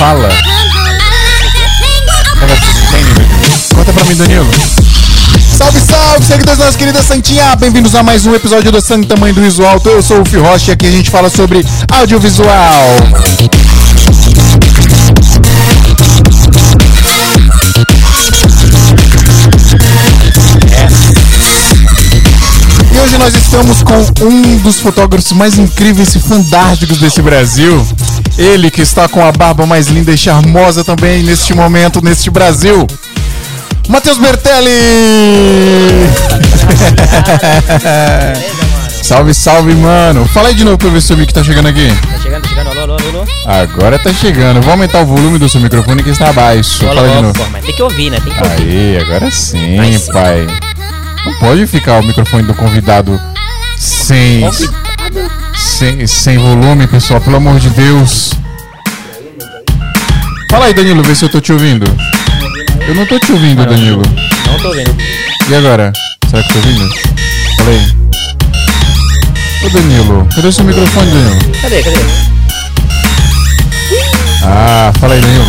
fala. Conta pra mim, Danilo. Salve, salve, seguidores da nossa querida Santinha! Bem-vindos a mais um episódio do Santo Tamanho do Visual Alto. Eu sou o Fio Rocha e aqui a gente fala sobre audiovisual. E hoje nós estamos com um dos fotógrafos mais incríveis e fantásticos desse Brasil. Ele que está com a barba mais linda e charmosa também neste momento, neste Brasil. Matheus Bertelli! salve, salve, mano. Fala aí de novo pra ver se o mic tá chegando aqui. Tá chegando, tá chegando, alô, alô, alô. Agora tá chegando. Vou aumentar o volume do seu microfone que está baixo. Alô, Fala de novo. pô, mas tem que ouvir, né? Tem que ouvir. Aí, agora sim, pai. Não pode ficar o microfone do convidado sem, Convidado. Sem, sem volume, pessoal, pelo amor de Deus. Fala aí, Danilo, vê se eu tô te ouvindo. Eu não tô te ouvindo, Danilo. Não tô ouvindo. E agora? Será que tô ouvindo? Fala aí. Ô, Danilo, cadê seu microfone, Danilo? Cadê, cadê? Ah, fala aí, Danilo.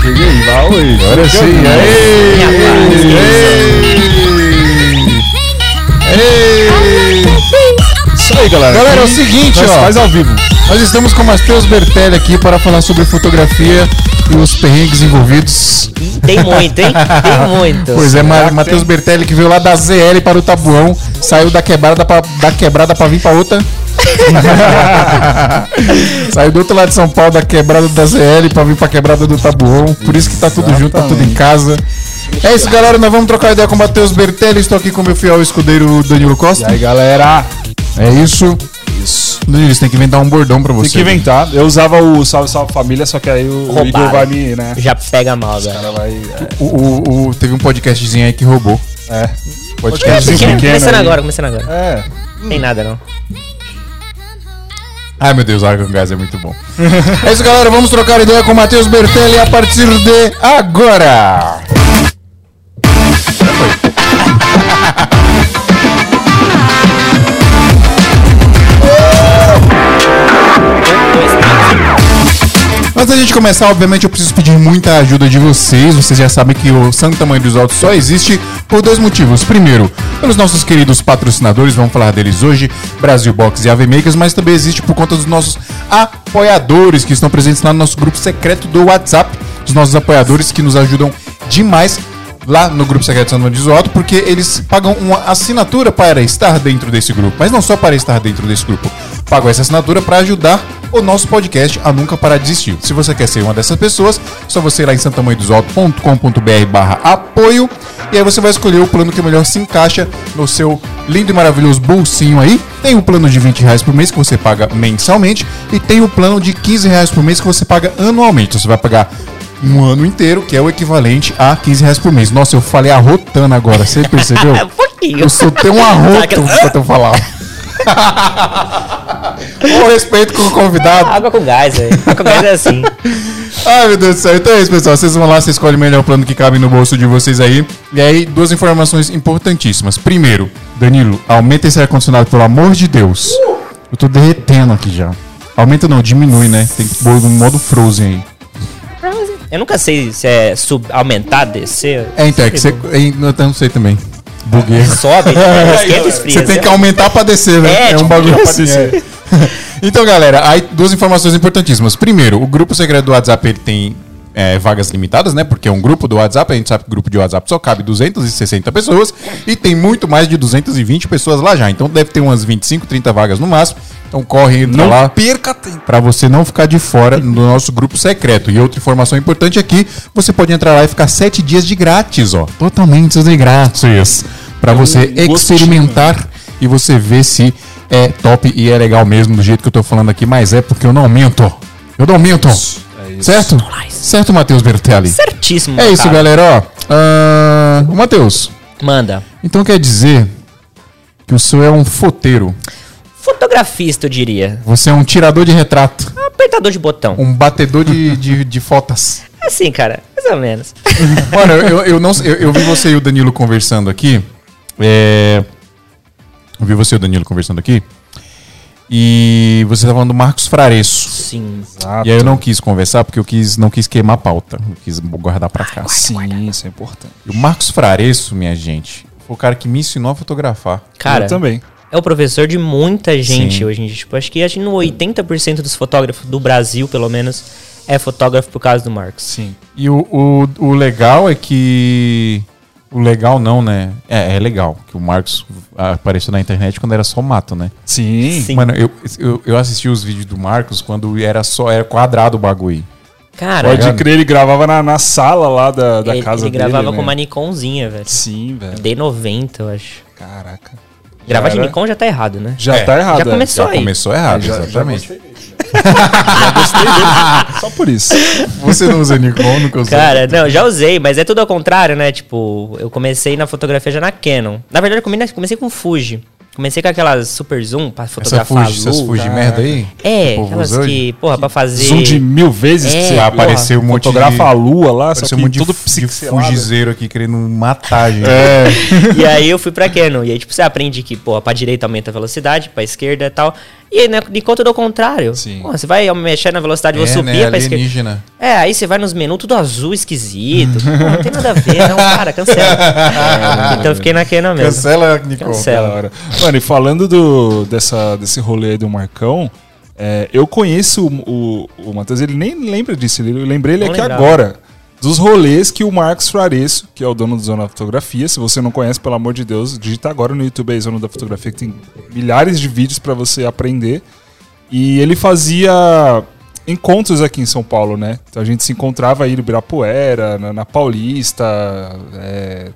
Cheguei, vai. Agora sim. Aê! Aê! Aê! Isso aí, galera. Galera, é o seguinte, Faz- ó. Faz ao vivo. Nós estamos com o Matheus Bertelli aqui para falar sobre fotografia e os perrengues envolvidos. Tem muito, hein? Tem muito. Pois é, Ma Matheus? Bertelli que veio lá da ZL para o Tabuão, saiu da quebrada pra, da quebrada para vir para outra. saiu do outro lado de São Paulo, da quebrada da ZL para vir para quebrada do Tabuão. Por isso que tá tudo junto, tá tudo em casa. É isso, galera. Nós vamos trocar ideia com o Matheus Bertelli. Estou aqui com o meu fiel escudeiro Danilo E Costa. aí, galera. É isso. Isso. Você tem que inventar um bordão pra você. Tem que inventar. Eu usava o Salve Salve Família, só que aí o, o Roubaram. Igor vai me, né? Já pega mal, velho. Ela vai. É. O, o- o- teve um podcastzinho aí que roubou. é. Podcastzinho Pequeno pequeno. Começando aí. agora, começando agora. É. Tem nada, não. Ai meu Deus, Argon Gás é muito bom. é isso, galera. Vamos trocar ideia com o Matheus Bertelli a partir de agora. Antes da gente começar, obviamente, eu preciso pedir muita ajuda de vocês. Vocês já sabem que o Santo Tamanho dos Altos só existe por dois motivos. Primeiro, pelos nossos queridos patrocinadores, vamos falar deles hoje, Brasil Box e AV Makers, mas também existe por conta dos nossos apoiadores que estão presentes lá no nosso grupo secreto do WhatsApp. Os nossos apoiadores que nos ajudam demais lá no grupo secreto Santo Tamanho dos Altos, porque eles pagam uma assinatura para estar dentro desse grupo. Mas não só para estar dentro desse grupo. Pagam essa assinatura para ajudar o nosso podcast a nunca parar de existir. Se você quer ser uma dessas pessoas, só você ir lá em santamanhodosalto.com.br barra apoio e aí você vai escolher o plano que melhor se encaixa no seu lindo e maravilhoso bolsinho aí. Tem o plano de 20 reais por mês que você paga mensalmente e tem o plano de 15 reais por mês que você paga anualmente. Você vai pagar um ano inteiro, que é o equivalente a 15 reais por mês. Nossa, eu falei arrotando agora, você percebeu? Um pouquinho. Eu soltei um arroto Aquela- enquanto eu falava. Com respeito com o convidado. Água com gás, velho. Água com gás é assim. Ai, meu Deus do céu. Então é isso, pessoal. Vocês vão lá, vocês escolhem o melhor plano que cabe no bolso de vocês aí. E aí, duas informações importantíssimas. Primeiro, Danilo, aumenta esse ar-condicionado, pelo amor de Deus. Eu tô derretendo aqui já. Aumenta não, diminui, né? Tem que pôr no modo Frozen aí. Eu nunca sei se é sub, aumentar, descer. É, então, é que você. é, Eu não sei também. Buguei. Sobe, né? esquenta e esfria. Você tem que aumentar pra descer, né? É, É, um tipo, bagulho pra assim. descer. é. então, galera, aí duas informações importantíssimas. Primeiro, o grupo secreto do WhatsApp ele tem é, vagas limitadas, né? Porque é um grupo do WhatsApp, a gente sabe que o grupo de WhatsApp só cabe 260 pessoas e tem muito mais de 220 pessoas lá já. Então deve ter umas 25, 30 vagas no máximo. Então corre, entra lá. perca tempo. Pra você não ficar de fora do nosso grupo secreto. E outra informação importante aqui, você pode entrar lá e ficar sete dias de grátis, ó. Totalmente de grátis. Pra você gostinho. experimentar e você ver se é top e é legal mesmo do jeito que eu tô falando aqui, mas é porque eu não minto. Eu não minto. É isso. Certo? Certo, Matheus Bertelli. Certíssimo. É isso, cara. galera, ó. Ô, Matheus, Manda. então quer dizer que o senhor é um foteiro. Fotografista, eu diria. Você é um tirador de retrato. Um apertador de botão. Um batedor de, de, de fotos. Assim, cara. Mais ou menos. Mano, eu, eu, não, eu, eu vi você e o Danilo conversando aqui. É, eu vi você e o Danilo conversando aqui. E você tá falando do Marcos Fraresso. Sim. Exato. E aí eu não quis conversar porque eu quis, não quis queimar a pauta. Eu quis guardar pra cá. Sim, isso é importante. E o Marcos Fraresso, minha gente, foi o cara que me ensinou a fotografar. Cara, eu também. é o professor de muita gente Sim. hoje em dia. Tipo, acho que acho que no 80% dos fotógrafos do Brasil, pelo menos, é fotógrafo por causa do Marcos. Sim. E o, o, o legal é que. O legal não, né? É, é legal que o Marcos apareceu na internet quando era só mato, né? Sim. Sim. Mano, eu, eu, eu assisti os vídeos do Marcos quando era só era quadrado o bagulho. Cara, Pode ligado? crer, ele gravava na, na sala lá da, da ele, casa ele dele. gravava né? com uma Nikonzinha, velho. Sim, velho. D90, eu acho. Caraca. Gravar de Era- Nikon já tá errado, né? Já É, tá errado. já é. começou. Já aí. começou errado, Já- já exatamente. dele, já. Gostei dele. Só por isso. Você não usa Nikon, nunca usou? Cara, não, já usei, mas é tudo ao contrário, né? Tipo, eu comecei na fotografia já na Canon. Na verdade, eu come- comecei com Fuji. Comecei com aquelas super zoom pra essa fotografar Fuji, essas lua. Fuji merda aí? É, que aquelas hoje? que, porra, pra fazer... Zoom de mil vezes É, que você porra. apareceu um monte de... fotografa a lua lá, só que um monte de, todo de fugizeiro aqui querendo matar a gente. É. E aí eu fui pra Canon. E aí, tipo, você aprende que, porra, pra direita aumenta a velocidade, pra esquerda e tal. E aí, né, de conta do contrário. Sim. Porra, você vai mexer na velocidade, vou É, subir né, pra esquerda. É, aí você vai nos menus, tudo azul, esquisito. Pô, não tem nada a ver, não, cara, cancela. É, então eu fiquei na Canon mesmo. Cancela, Nikon. Cancela. Mano, e falando do, dessa, desse rolê aí do Marcão, é, eu conheço o, o, o Matheus, ele nem lembra disso, eu lembrei ele Não aqui lembrava. agora. Dos rolês que o Marcos Fraresso, que é o dono do Zona da Fotografia, se você não conhece, pelo amor de Deus, digita agora no YouTube aí Zona da Fotografia, que tem milhares de vídeos pra você aprender. E ele fazia encontros aqui em São Paulo, né? Então a gente se encontrava aí no Ibirapuera, na, na Paulista, é,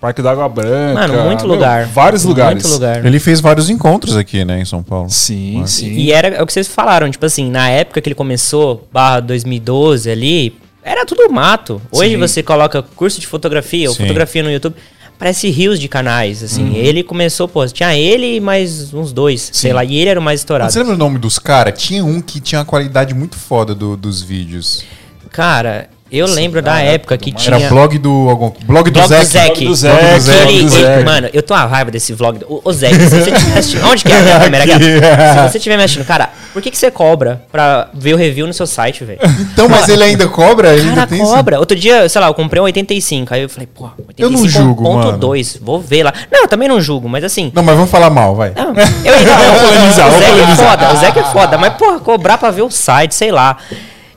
Parque da Água Branca. Mano, muito meu, lugar. Vários lugares. Muito lugar. Ele fez vários encontros aqui, né, em São Paulo. Sim, sim. E era é o que vocês falaram, tipo assim, na época que ele começou, barra 2012 ali, era tudo mato. Hoje Sim. você coloca curso de fotografia ou Sim. fotografia no YouTube, parece rios de canais, assim. Uhum. Ele começou, pô, tinha ele e mais uns dois, sei lá, e ele era o mais estourado. Você lembra o nome dos caras? Tinha um que tinha uma qualidade muito foda do- dos vídeos. Cara, eu lembro da da época época que do tinha... Era blog do. Algum, blog do Blog do Zeke. Blog do Ele- blog do ele- Zeke. mano, eu tô uma raiva desse vlog. O, o Zeke, se você estiver assistindo. Onde que é a minha câmera aqui? Se você estiver me assistindo, cara, por que, que você cobra pra ver o review no seu site, velho? Então, mas ele ainda cobra? Ele ainda Cara, tem esse- cobra. Outro dia, sei lá, eu comprei um 85. Aí eu falei, pô, 85.2, Eu não julgo, mano. vou ver lá. Não, eu também não julgo, mas assim. Não, mas vamos falar mal, vai. Não, eu, polemizar, o Zé é foda, o Zé é foda, mas, porra, cobrar pra ver o site, sei lá.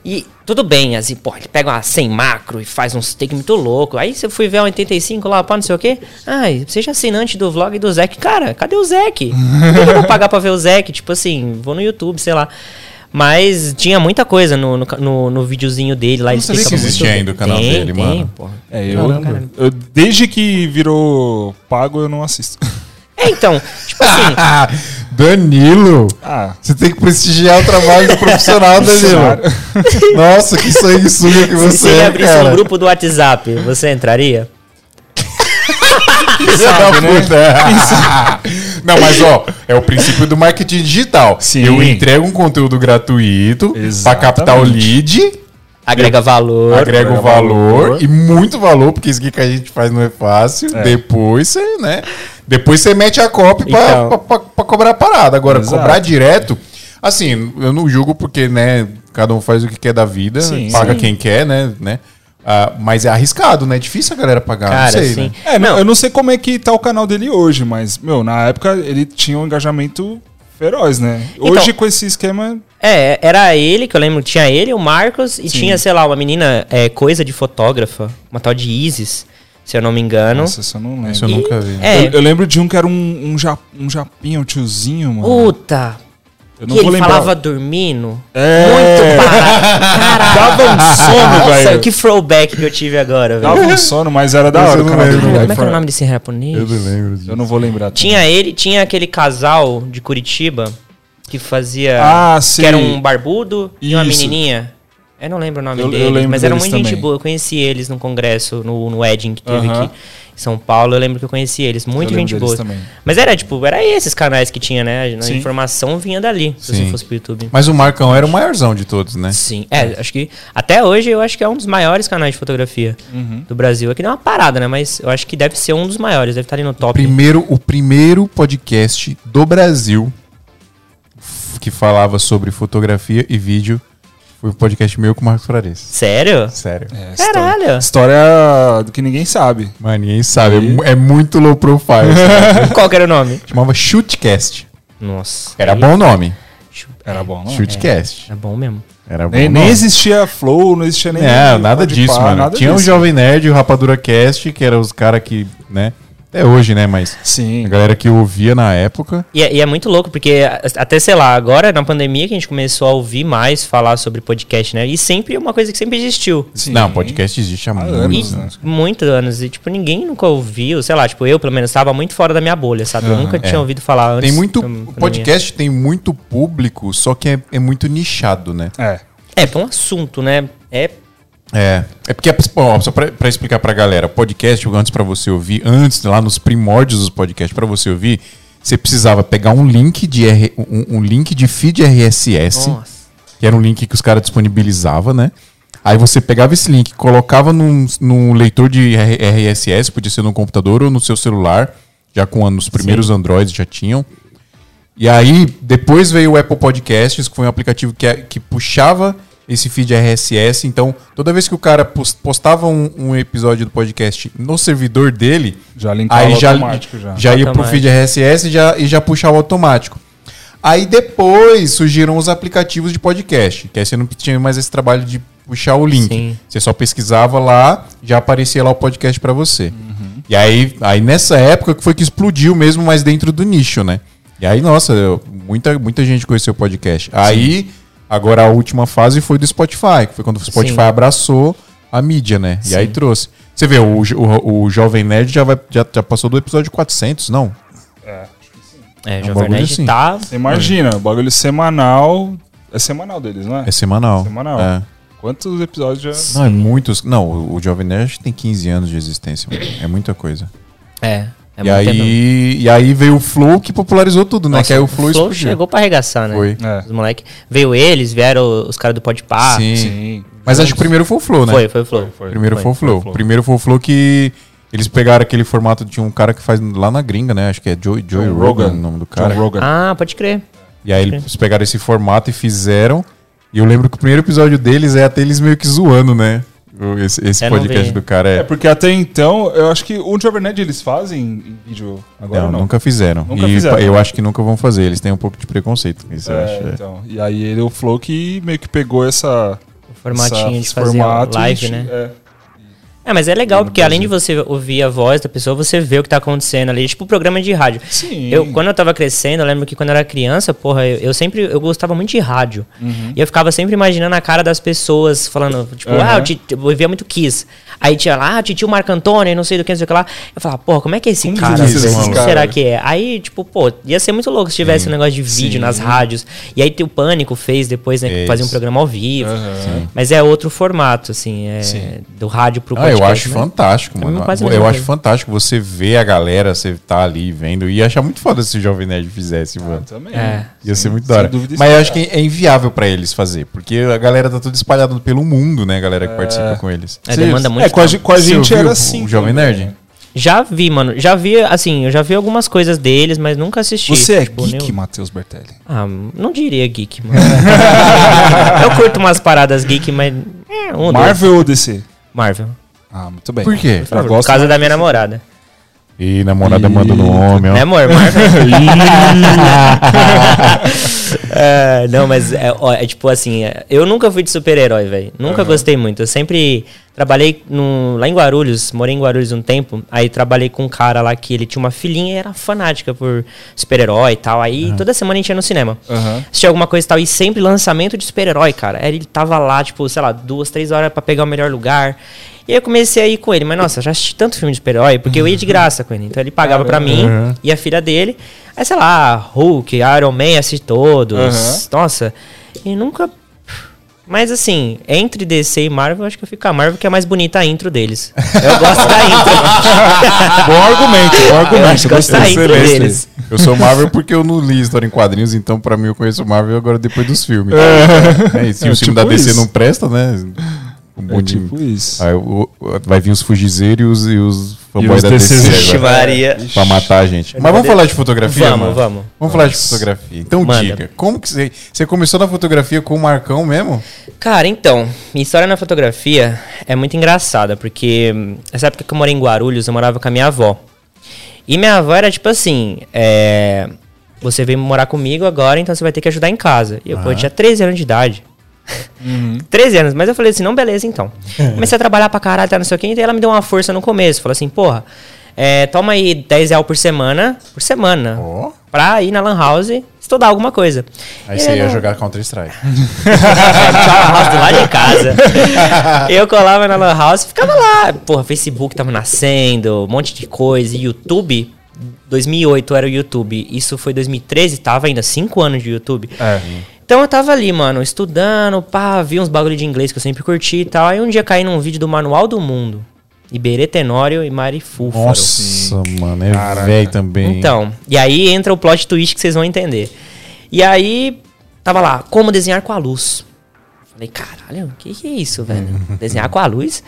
E tudo bem, assim, porra, ele pega uma 100 macro e faz uns take muito louco. Aí você foi ver um 85 lá, pá, não sei o quê. Ai, seja assinante do vlog do Zeke. Cara, cadê o Zeke? Por que eu vou pagar pra ver o Zeke? Tipo assim, vou no YouTube, sei lá. Mas tinha muita coisa no, no, no, no videozinho dele lá. Ele não sabia explica que existia ainda o canal Tem, dele, tem, mano. porra. É, eu, Caramba. eu- desde que virou pago, eu não assisto. É, então, tipo assim, Ah, Danilo! Ah, Você tem que prestigiar o trabalho do profissional, Danilo. Nossa, que sanguessuga que se você ele é, abrisse cara. um grupo do WhatsApp, você entraria? Da puta. Não, mas ó, é o princípio do marketing digital. Sim. Eu entrego um conteúdo gratuito pra Exatamente. captar o lead, Agrega valor. Agrega valor, valor. e muito valor, porque isso aqui que a gente faz não é fácil. É. Depois você, né? Depois você mete a copy pra, Então. pra, pra- pra cobrar a parada. Agora, Exato. cobrar direto, assim, eu não julgo porque, né, cada um faz o que quer da vida, Sim, paga sim. quem quer, né? né? Ah, mas é arriscado, né? É difícil a galera pagar. Cara, não sei, sim. né? é, não, eu não sei como é que tá o canal dele hoje, mas, meu, na época ele tinha um engajamento feroz, né? Hoje, Então- com esse esquema, É, era ele, que eu lembro, tinha ele, o Marcos, e Sim. tinha, sei lá, uma menina, é, coisa de fotógrafa, uma tal de Isis, se eu não me engano. nossa, isso eu não lembro. Isso eu E- nunca vi. É, Eu, eu lembro de um que era um, um, ja, um japinha, um tiozinho, mano. puta, eu que ele falava dormindo. É. Muito barato. Caralho. Dava um sono, Nossa, velho. que throwback que eu tive agora, velho. Dava um sono, mas era da hora eu não lembro. Como é que era o nome desse japonês? Eu não lembro disso. Eu não vou lembrar. também. Tinha ele, tinha aquele casal de Curitiba que fazia. Ah, que sim. era um barbudo e uma Isso. menininha. Eu não lembro o nome Eu- eu deles, lembro mas era muito gente também. boa. Eu conheci eles no congresso, no, no Wedding que teve aqui em São Paulo. Eu lembro que eu conheci eles. Muita Eu gente boa. também. Mas era tipo, era esses canais que tinha, né? A Sim. informação vinha dali, se Sim. você fosse pro YouTube. Mas o Marcão era o maiorzão de todos, né? Sim, é, acho que até hoje eu acho que é um dos maiores canais de fotografia Uhum. do Brasil. Aqui deu uma parada, né? Mas eu acho que deve ser um dos maiores, deve estar ali no top. Primeiro, o primeiro podcast do Brasil que falava sobre fotografia e vídeo foi um podcast meu com o Marcos Frares. Sério? Sério. É, Caralho. História do que ninguém sabe. Mano, ninguém sabe. É mu- É, muito low profile. Qual que era o nome? Chamava Shootcast. Nossa. Era bom o nome. Era bom, não? Shootcast. Era bom mesmo. Era bom Nem, o nem nome. existia Flow, não existia nem. É, nada disso, mano. nada Tinha o disso. Jovem Nerd e o Rapadura Cast, que eram os caras que, né? Até hoje, né? Mas Sim. a galera que ouvia na época. E é, e é muito louco, porque até, sei lá, agora na pandemia que a gente começou a ouvir mais falar sobre podcast, né? E sempre é uma coisa que sempre existiu. Sim. Não, podcast existe há, Há muitos anos, E né? muitos anos. E, tipo, ninguém nunca ouviu, sei lá, tipo, eu, pelo menos, estava muito fora da minha bolha, sabe? Eu Aham. nunca tinha É. ouvido falar antes. Tem muito. podcast tem muito público, só que é, é muito nichado, né? É. É, é um assunto, né? É. É. É porque, ó, só pra, pra explicar pra galera, podcast, antes pra você ouvir, antes, lá nos primórdios dos podcasts, pra você ouvir, você precisava pegar um link de, R, um, um link de feed RSS, Nossa. que era um link que os caras disponibilizavam, né? Aí você pegava esse link, colocava num, num leitor de RSS, podia ser no computador ou no seu celular, já com os primeiros Androids já tinham. E aí, depois veio o Apple Podcasts, que foi um aplicativo que, que puxava esse feed RSS. Então, toda vez que o cara pos- postava um, um episódio do podcast no servidor dele, Já linkava aí já, automático já. já ia pro feed RSS e já, e já puxava automático. Aí depois surgiram os aplicativos de podcast, que aí você não tinha mais esse trabalho de puxar o link. Sim. Você só pesquisava lá, já aparecia lá o podcast pra você. E aí, aí nessa época que foi que explodiu mesmo, mas dentro do nicho, né? E aí, nossa, eu- muita, muita gente conheceu o podcast. Aí, agora a última fase foi do Spotify, que foi quando o Spotify Sim. abraçou a mídia, né? E aí trouxe. Você vê, o, o, o Jovem Nerd já, vai, já, já passou do episódio 400, não? É, um Jovem Nerd assim. tá. Você imagina, o bagulho semanal. É semanal deles, não é? É semanal. Semanal. É. Quantos episódios já. Não, é muitos. Não, o, o Jovem Nerd tem 15 anos de existência, mano. É muita coisa. É. é e, tempo. aí, e aí veio o Flow que popularizou tudo, né? Nossa, que aí o Flow, explodiu. chegou pra arregaçar, né? Foi. É. Os moleque. Veio eles, vieram os caras do Podpah. Sim. Sim. Mas acho que o primeiro foi o Flow, né? Foi, foi o Flow. Foi. Primeiro foi, foi, o Flow. Flow. Primeiro foi o Flow que eles pegaram aquele formato de um cara que faz lá na gringa, né? Acho que é Joe, Joey John Rogan, Rogan. o nome do cara. Rogan. Ah, pode crer. E aí eles pegaram esse formato e fizeram. E eu lembro que o primeiro episódio deles é até eles meio que zoando, né? Esse, esse Eu podcast do cara é. É, porque até então, eu acho que o Jovem Nerd eles fazem em vídeo agora não, não. nunca fizeram. Nunca e fizeram, eu né? acho que nunca vão fazer. Eles têm um pouco de preconceito. Isso eu É, acho. é. então. E aí ele, o Flow que meio que pegou essa. O formatinho essa- de fazer formato live, e- né? É. É, mas é legal, porque além de você ouvir a voz da pessoa, você vê o que tá acontecendo ali. Tipo programa de rádio. Sim. Eu, quando eu tava crescendo, eu lembro que quando eu era criança, porra, eu, eu sempre eu gostava muito de rádio. Uhum. E eu ficava sempre imaginando a cara das pessoas falando, tipo, Aham. ah, eu, ti- eu ouvia muito Kiss. Aí tinha lá, ah, tio Marco Antônio, não sei do que, não sei o que lá. Eu falava, porra, como é que é esse Como cara? devia ser Como esse será cara? que é? Aí, tipo, pô, ia ser muito louco se tivesse um negócio de vídeo Sim. nas rádios. E aí o Pânico fez depois, né, Isso. fazer um programa ao vivo. Aham. Mas é outro formato, assim, é Sim. do rádio pro Ah, podcast. eu acho né? fantástico, É mano. Eu acho fantástico você ver a galera, você tá ali vendo. E achar muito foda se o Jovem Nerd fizesse, Ah, mano. também. É. Ia ser Sem- muito da hora. Mas eu acho que é inviável pra eles fazer. Porque a galera tá tudo espalhada pelo mundo, né? A galera que participa com eles. É, demanda muito É, com a, com a gente era assim. O Jovem também, Nerd? né? Já vi, mano. Já vi, assim, eu já vi algumas coisas deles, mas nunca assisti. Você é Tipo, geek, nem- Matheus Bertelli. Ah, não diria geek, mano. eu curto umas paradas geek, mas. É, um Marvel ou DC? dois. Marvel. Ah, muito bem. Por quê? Por gosto causa da minha namorada. Ih, namorada Ih, manda no homem, ó. Né, amor? É, não, mas é, ó, é tipo assim, é, eu nunca fui de super-herói, velho. Nunca gostei muito. Eu sempre trabalhei no, lá em Guarulhos, morei em Guarulhos um tempo. Aí trabalhei com um cara lá que ele tinha uma filhinha e era fanática por super-herói e tal. Aí toda semana a gente ia no cinema. Aham. Assistia alguma coisa e tal. E sempre lançamento de super-herói, cara. Aí ele tava lá, tipo, sei lá, duas, três horas pra pegar o melhor lugar. E aí eu comecei a ir com ele. Mas nossa, eu já assisti tanto filme de super-herói, porque eu ia de graça com ele. Então ele pagava pra mim Uhum. e a filha dele. Aí, sei lá, Hulk, Iron Man, assisti todos. Aham. Nossa. E nunca. Mas assim, entre DC e Marvel, eu acho que eu fico com a Marvel, que é mais bonita a intro deles. Eu gosto da intro. Bom argumento, bom Eu argumento. acho que eu gostei. gosto da intro deles. Eu sou Marvel porque eu não li história em quadrinhos, então pra mim eu conheço Marvel agora depois dos filmes. É, e se É, o filme tipo da DC isso. não presta, né? Um É monte tipo isso. Aí o- vai vir os fugizeiros e os fanboy os da DC. Maria. Pra matar a gente. Mas vamos falar de fotografia, Vamos, mano? vamos. Vamos falar de fotografia. Então Manda. diga, como que você... Você começou na fotografia com o Marcão mesmo? Cara, então, minha história na fotografia é muito engraçada, porque nessa época que eu morei em Guarulhos, eu morava com a minha avó. E minha avó era tipo assim, é, você veio morar comigo agora, então você vai ter que ajudar em casa. E eu, pô, eu tinha 13 anos de idade. 13 anos, mas eu falei assim, não, beleza então. Comecei a trabalhar pra caralho, tá, não sei o quê, então ela me deu uma força no começo. Falou assim, porra, é, toma aí 10 reais por semana, por semana, Ó. pra ir na lan house estudar alguma coisa. Aí E você ia ela- jogar Counter-Strike. Lado de casa. Eu colava na Lan House e ficava lá. Porra, Facebook tava nascendo, um monte de coisa. E YouTube, 2008 era o YouTube. Isso foi 2013, tava ainda 5 anos de YouTube. É. Então eu tava ali, mano, estudando, pá, vi uns bagulho de inglês que eu sempre curti e tal. Aí um dia caí num vídeo do Manual do Mundo. Iberê Tenório e Mari Fúfaro. Nossa, mano, é velho também. Então, e aí entra o plot twist que vocês vão entender. E aí, tava lá, como desenhar com a luz. Falei, caralho, o que, que é isso, velho? desenhar com a luz?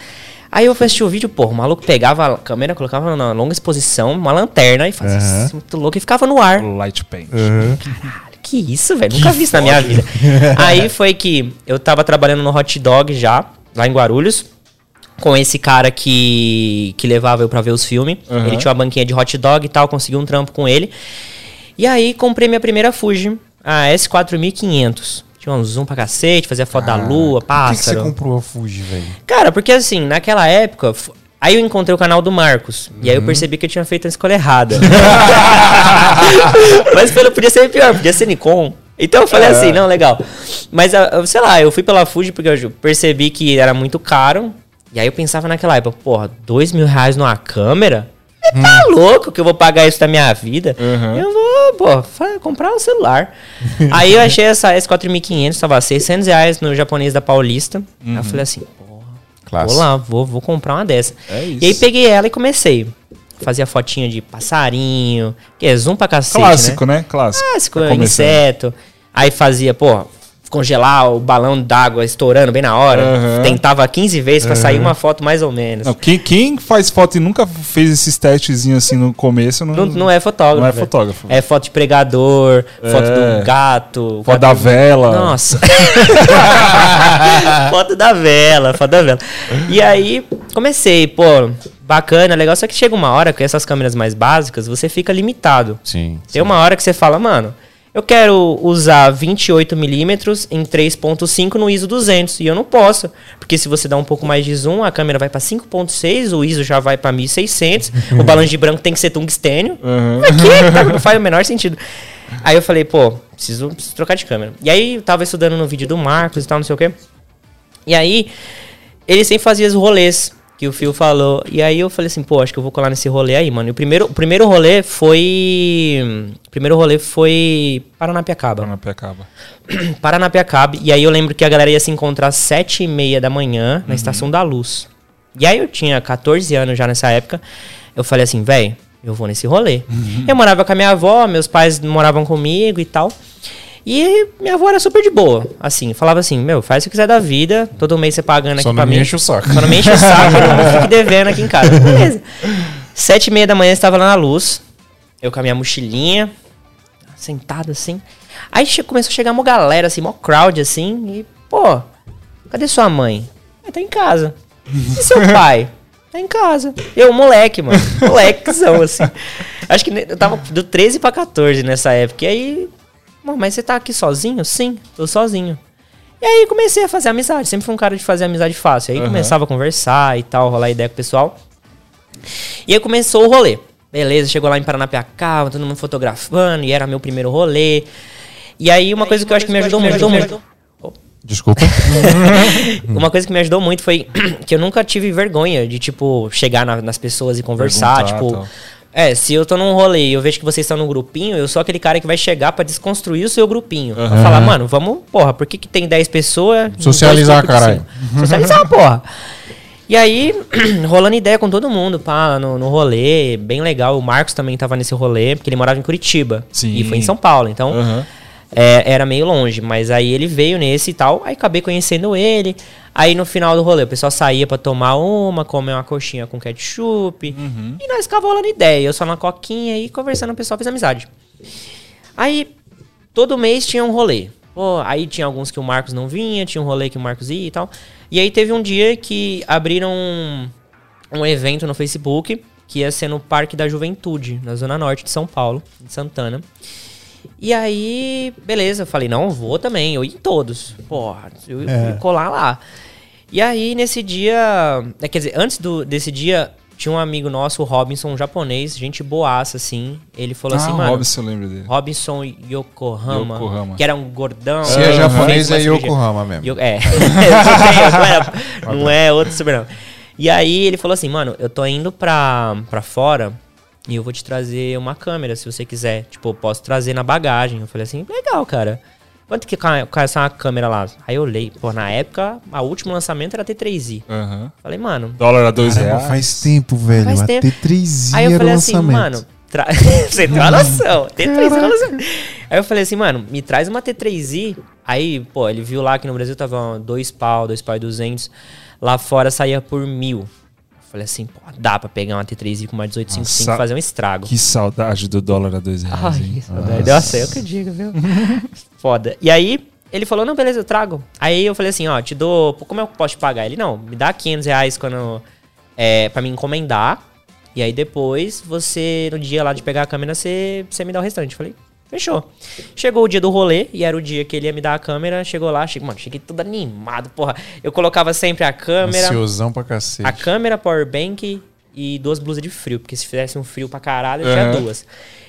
Aí eu fui assistir o vídeo, pô, o maluco pegava a câmera, colocava na longa exposição, uma lanterna e fazia isso, muito louco, e ficava no ar. Light Paint. Caralho, que isso, velho? Nunca vi isso na minha vida. Aí foi que eu tava trabalhando no hot dog já, lá em Guarulhos, com esse cara que, que levava eu pra ver os filmes. Aham. Ele tinha uma banquinha de hot dog e tal, consegui um trampo com ele. E aí comprei minha primeira Fuji, a S4500. Tinha um zoom pra cacete, fazia foto da lua, Por que, que você pássaro. comprou a Fuji, velho? Cara, porque assim, naquela época. Aí eu encontrei o canal do Marcos. E aí eu percebi que eu tinha feito a escolha errada. Mas pelo, podia ser pior, podia ser Nikon. Então eu falei assim, não, legal. Mas, ah, sei lá, eu fui pela Fuji porque eu percebi que era muito caro. E aí eu pensava naquela época, porra, dois mil reais numa câmera? Você tá louco que eu vou pagar isso da minha vida? Uhum. Eu vou, pô, comprar um celular. aí eu achei essa S4500, tava 600 reais no japonês da Paulista. Aí eu falei assim, Classe. vou lá, vou, vou comprar uma dessa. É isso. E aí peguei ela e comecei. Fazia fotinha de passarinho, que é zoom pra cacete, Clássico, né? né? Clássico. Clássico, Tá inseto. Aí fazia, pô, congelar o balão d'água estourando bem na hora. Aham. Tentava 15 vezes pra sair uma foto mais ou menos. Não, quem, quem faz foto e nunca fez esses testezinhos assim no começo não, Não, não é fotógrafo. não é fotógrafo. É foto de pregador, foto É. do gato. Foto da gato- vela. Nossa. foto da vela, foto da vela. E aí, comecei, pô, bacana, legal. Só que chega uma hora, com essas câmeras mais básicas, você fica limitado. Sim. Tem uma hora que você fala, mano, eu quero usar 28mm em 3.5 no ISO 200 e eu não posso, porque se você dá um pouco mais de zoom, a câmera vai pra 5.6, o ISO já vai pra 1600, o balanço de branco tem que ser tungstênio. Uhum. Aqui, não faz o menor sentido. Aí eu falei, pô, preciso, preciso trocar de câmera. E aí eu tava estudando no vídeo do Marcos e tal, não sei o quê. E aí ele sempre fazia os rolês que o Phil falou. E aí eu falei assim, pô, acho que eu vou colar nesse rolê aí, mano. E o primeiro, o primeiro rolê foi. O primeiro rolê foi Paranapiacaba. Paranapiacaba. Paranapiacaba. E aí eu lembro que a galera ia se encontrar às sete e meia da manhã na Estação da Luz. E aí eu tinha 14 anos já nessa época. Eu falei assim, velho, eu vou nesse rolê. Eu morava com a minha avó, meus pais moravam comigo e tal. E minha avó era super de boa. Assim, falava assim, meu, faz o que quiser da vida. Todo mês você pagando Só aqui não pra me mim. enche o saco. Só não me enche o saco, eu não fique devendo aqui em casa. Beleza. Sete e meia da manhã, estava lá na luz. Eu com a minha mochilinha, sentado assim. Aí começou a chegar uma galera, assim, mó crowd, assim. E, pô, cadê sua mãe? Ah, tá em casa. E seu pai? Tá em casa. Eu, moleque, mano. Molequezão, assim. Acho que eu tava do 13 pra 14 nessa época. E aí, "Mô, mas você tá aqui sozinho? Sim, tô sozinho. E aí comecei a fazer amizade. Sempre fui um cara de fazer amizade fácil. Aí Aham. começava a conversar e tal, rolar ideia com o pessoal. E aí começou o rolê. Beleza, chegou lá em Paranapiacaba, todo mundo fotografando, e era meu primeiro rolê. E aí uma coisa que eu acho que me ajudou muito, muito. Desculpa. Uma coisa que me ajudou muito foi que eu nunca tive vergonha de, tipo, chegar na- nas pessoas e conversar, Perguntar, tipo... tal. É, se eu tô num rolê e eu vejo que vocês estão num grupinho, eu sou aquele cara que vai chegar pra desconstruir o seu grupinho. Pra Aham. falar, mano, vamos, porra, por que, que tem 10 pessoas? Socializar, caralho. cinco? Socializar, porra. E aí, rolando ideia com todo mundo, pá, no, no rolê, bem legal. O Marcos também tava nesse rolê, porque ele morava em Curitiba. Sim. E foi em São Paulo, então... Aham. É, era meio longe, mas aí ele veio nesse e tal, aí acabei conhecendo ele. Aí no final do rolê, o pessoal saía pra tomar uma, comer uma coxinha com ketchup. E nós ficava rolando ideia. Eu só na coquinha e conversando, o pessoal fez amizade. Aí, todo mês tinha um rolê. Pô, aí tinha alguns que o Marcos não vinha, tinha um rolê que o Marcos ia e tal. E aí teve um dia que abriram um, um evento no Facebook, que ia ser no Parque da Juventude, na Zona Norte de São Paulo, em Santana. E aí, beleza, eu falei, não, eu vou também, eu ia em todos. Porra, eu ia colar lá. E aí, nesse dia. é, Quer dizer, antes do, desse dia, tinha um amigo nosso, o Robinson, um japonês, gente boaça, assim. Ele falou assim, ah, o mano. Robson, eu lembro dele. Robinson Yokohama, Yokohama. que era um gordão. Se é japonês, é. Yokohama mesmo. Yo- É. não, é não é outro sobrenome. E aí ele falou assim, mano, eu tô indo pra, pra fora e eu vou te trazer uma câmera, se você quiser. Tipo, eu posso trazer na bagagem. Eu falei assim, legal, cara. Quanto que cai cai essa câmera lá? Aí eu olhei, pô, na época, o último lançamento era T3i. Aham. Falei, mano, Dólar a dois Caramba, reais. faz tempo, velho. Faz a tempo. T3 Aí eu falei assim, mano, tra... você tem uma noção. T3 era lançamento. Aí eu falei assim, mano, me traz uma T3i. Aí, pô, ele viu lá que no Brasil tava dois pau, dois pau e duzentos. Lá fora saía por mil. Eu falei assim, pô, dá pra pegar uma T3i com uma 1855 e Nossa, fazer um estrago. Que saudade do dólar a dois reais, Ai, hein? saudade. Nossa, eu que digo, viu? Foda. E aí, ele falou, não, beleza, eu trago. Aí eu falei assim, ó, te dou... Como eu posso te pagar? Ele, não, me dá 500 reais quando... É, pra me encomendar. E aí depois, você, no dia lá de pegar a câmera, você, você me dá o restante. Eu falei, fechou. Chegou o dia do rolê, e era o dia que ele ia me dar a câmera. Chegou lá, cheguei, mano, cheguei tudo animado, porra. Eu colocava sempre a câmera... Ansiosão pra cacete. A câmera, powerbank e duas blusas de frio. Porque se fizesse um frio pra caralho, eu tinha duas.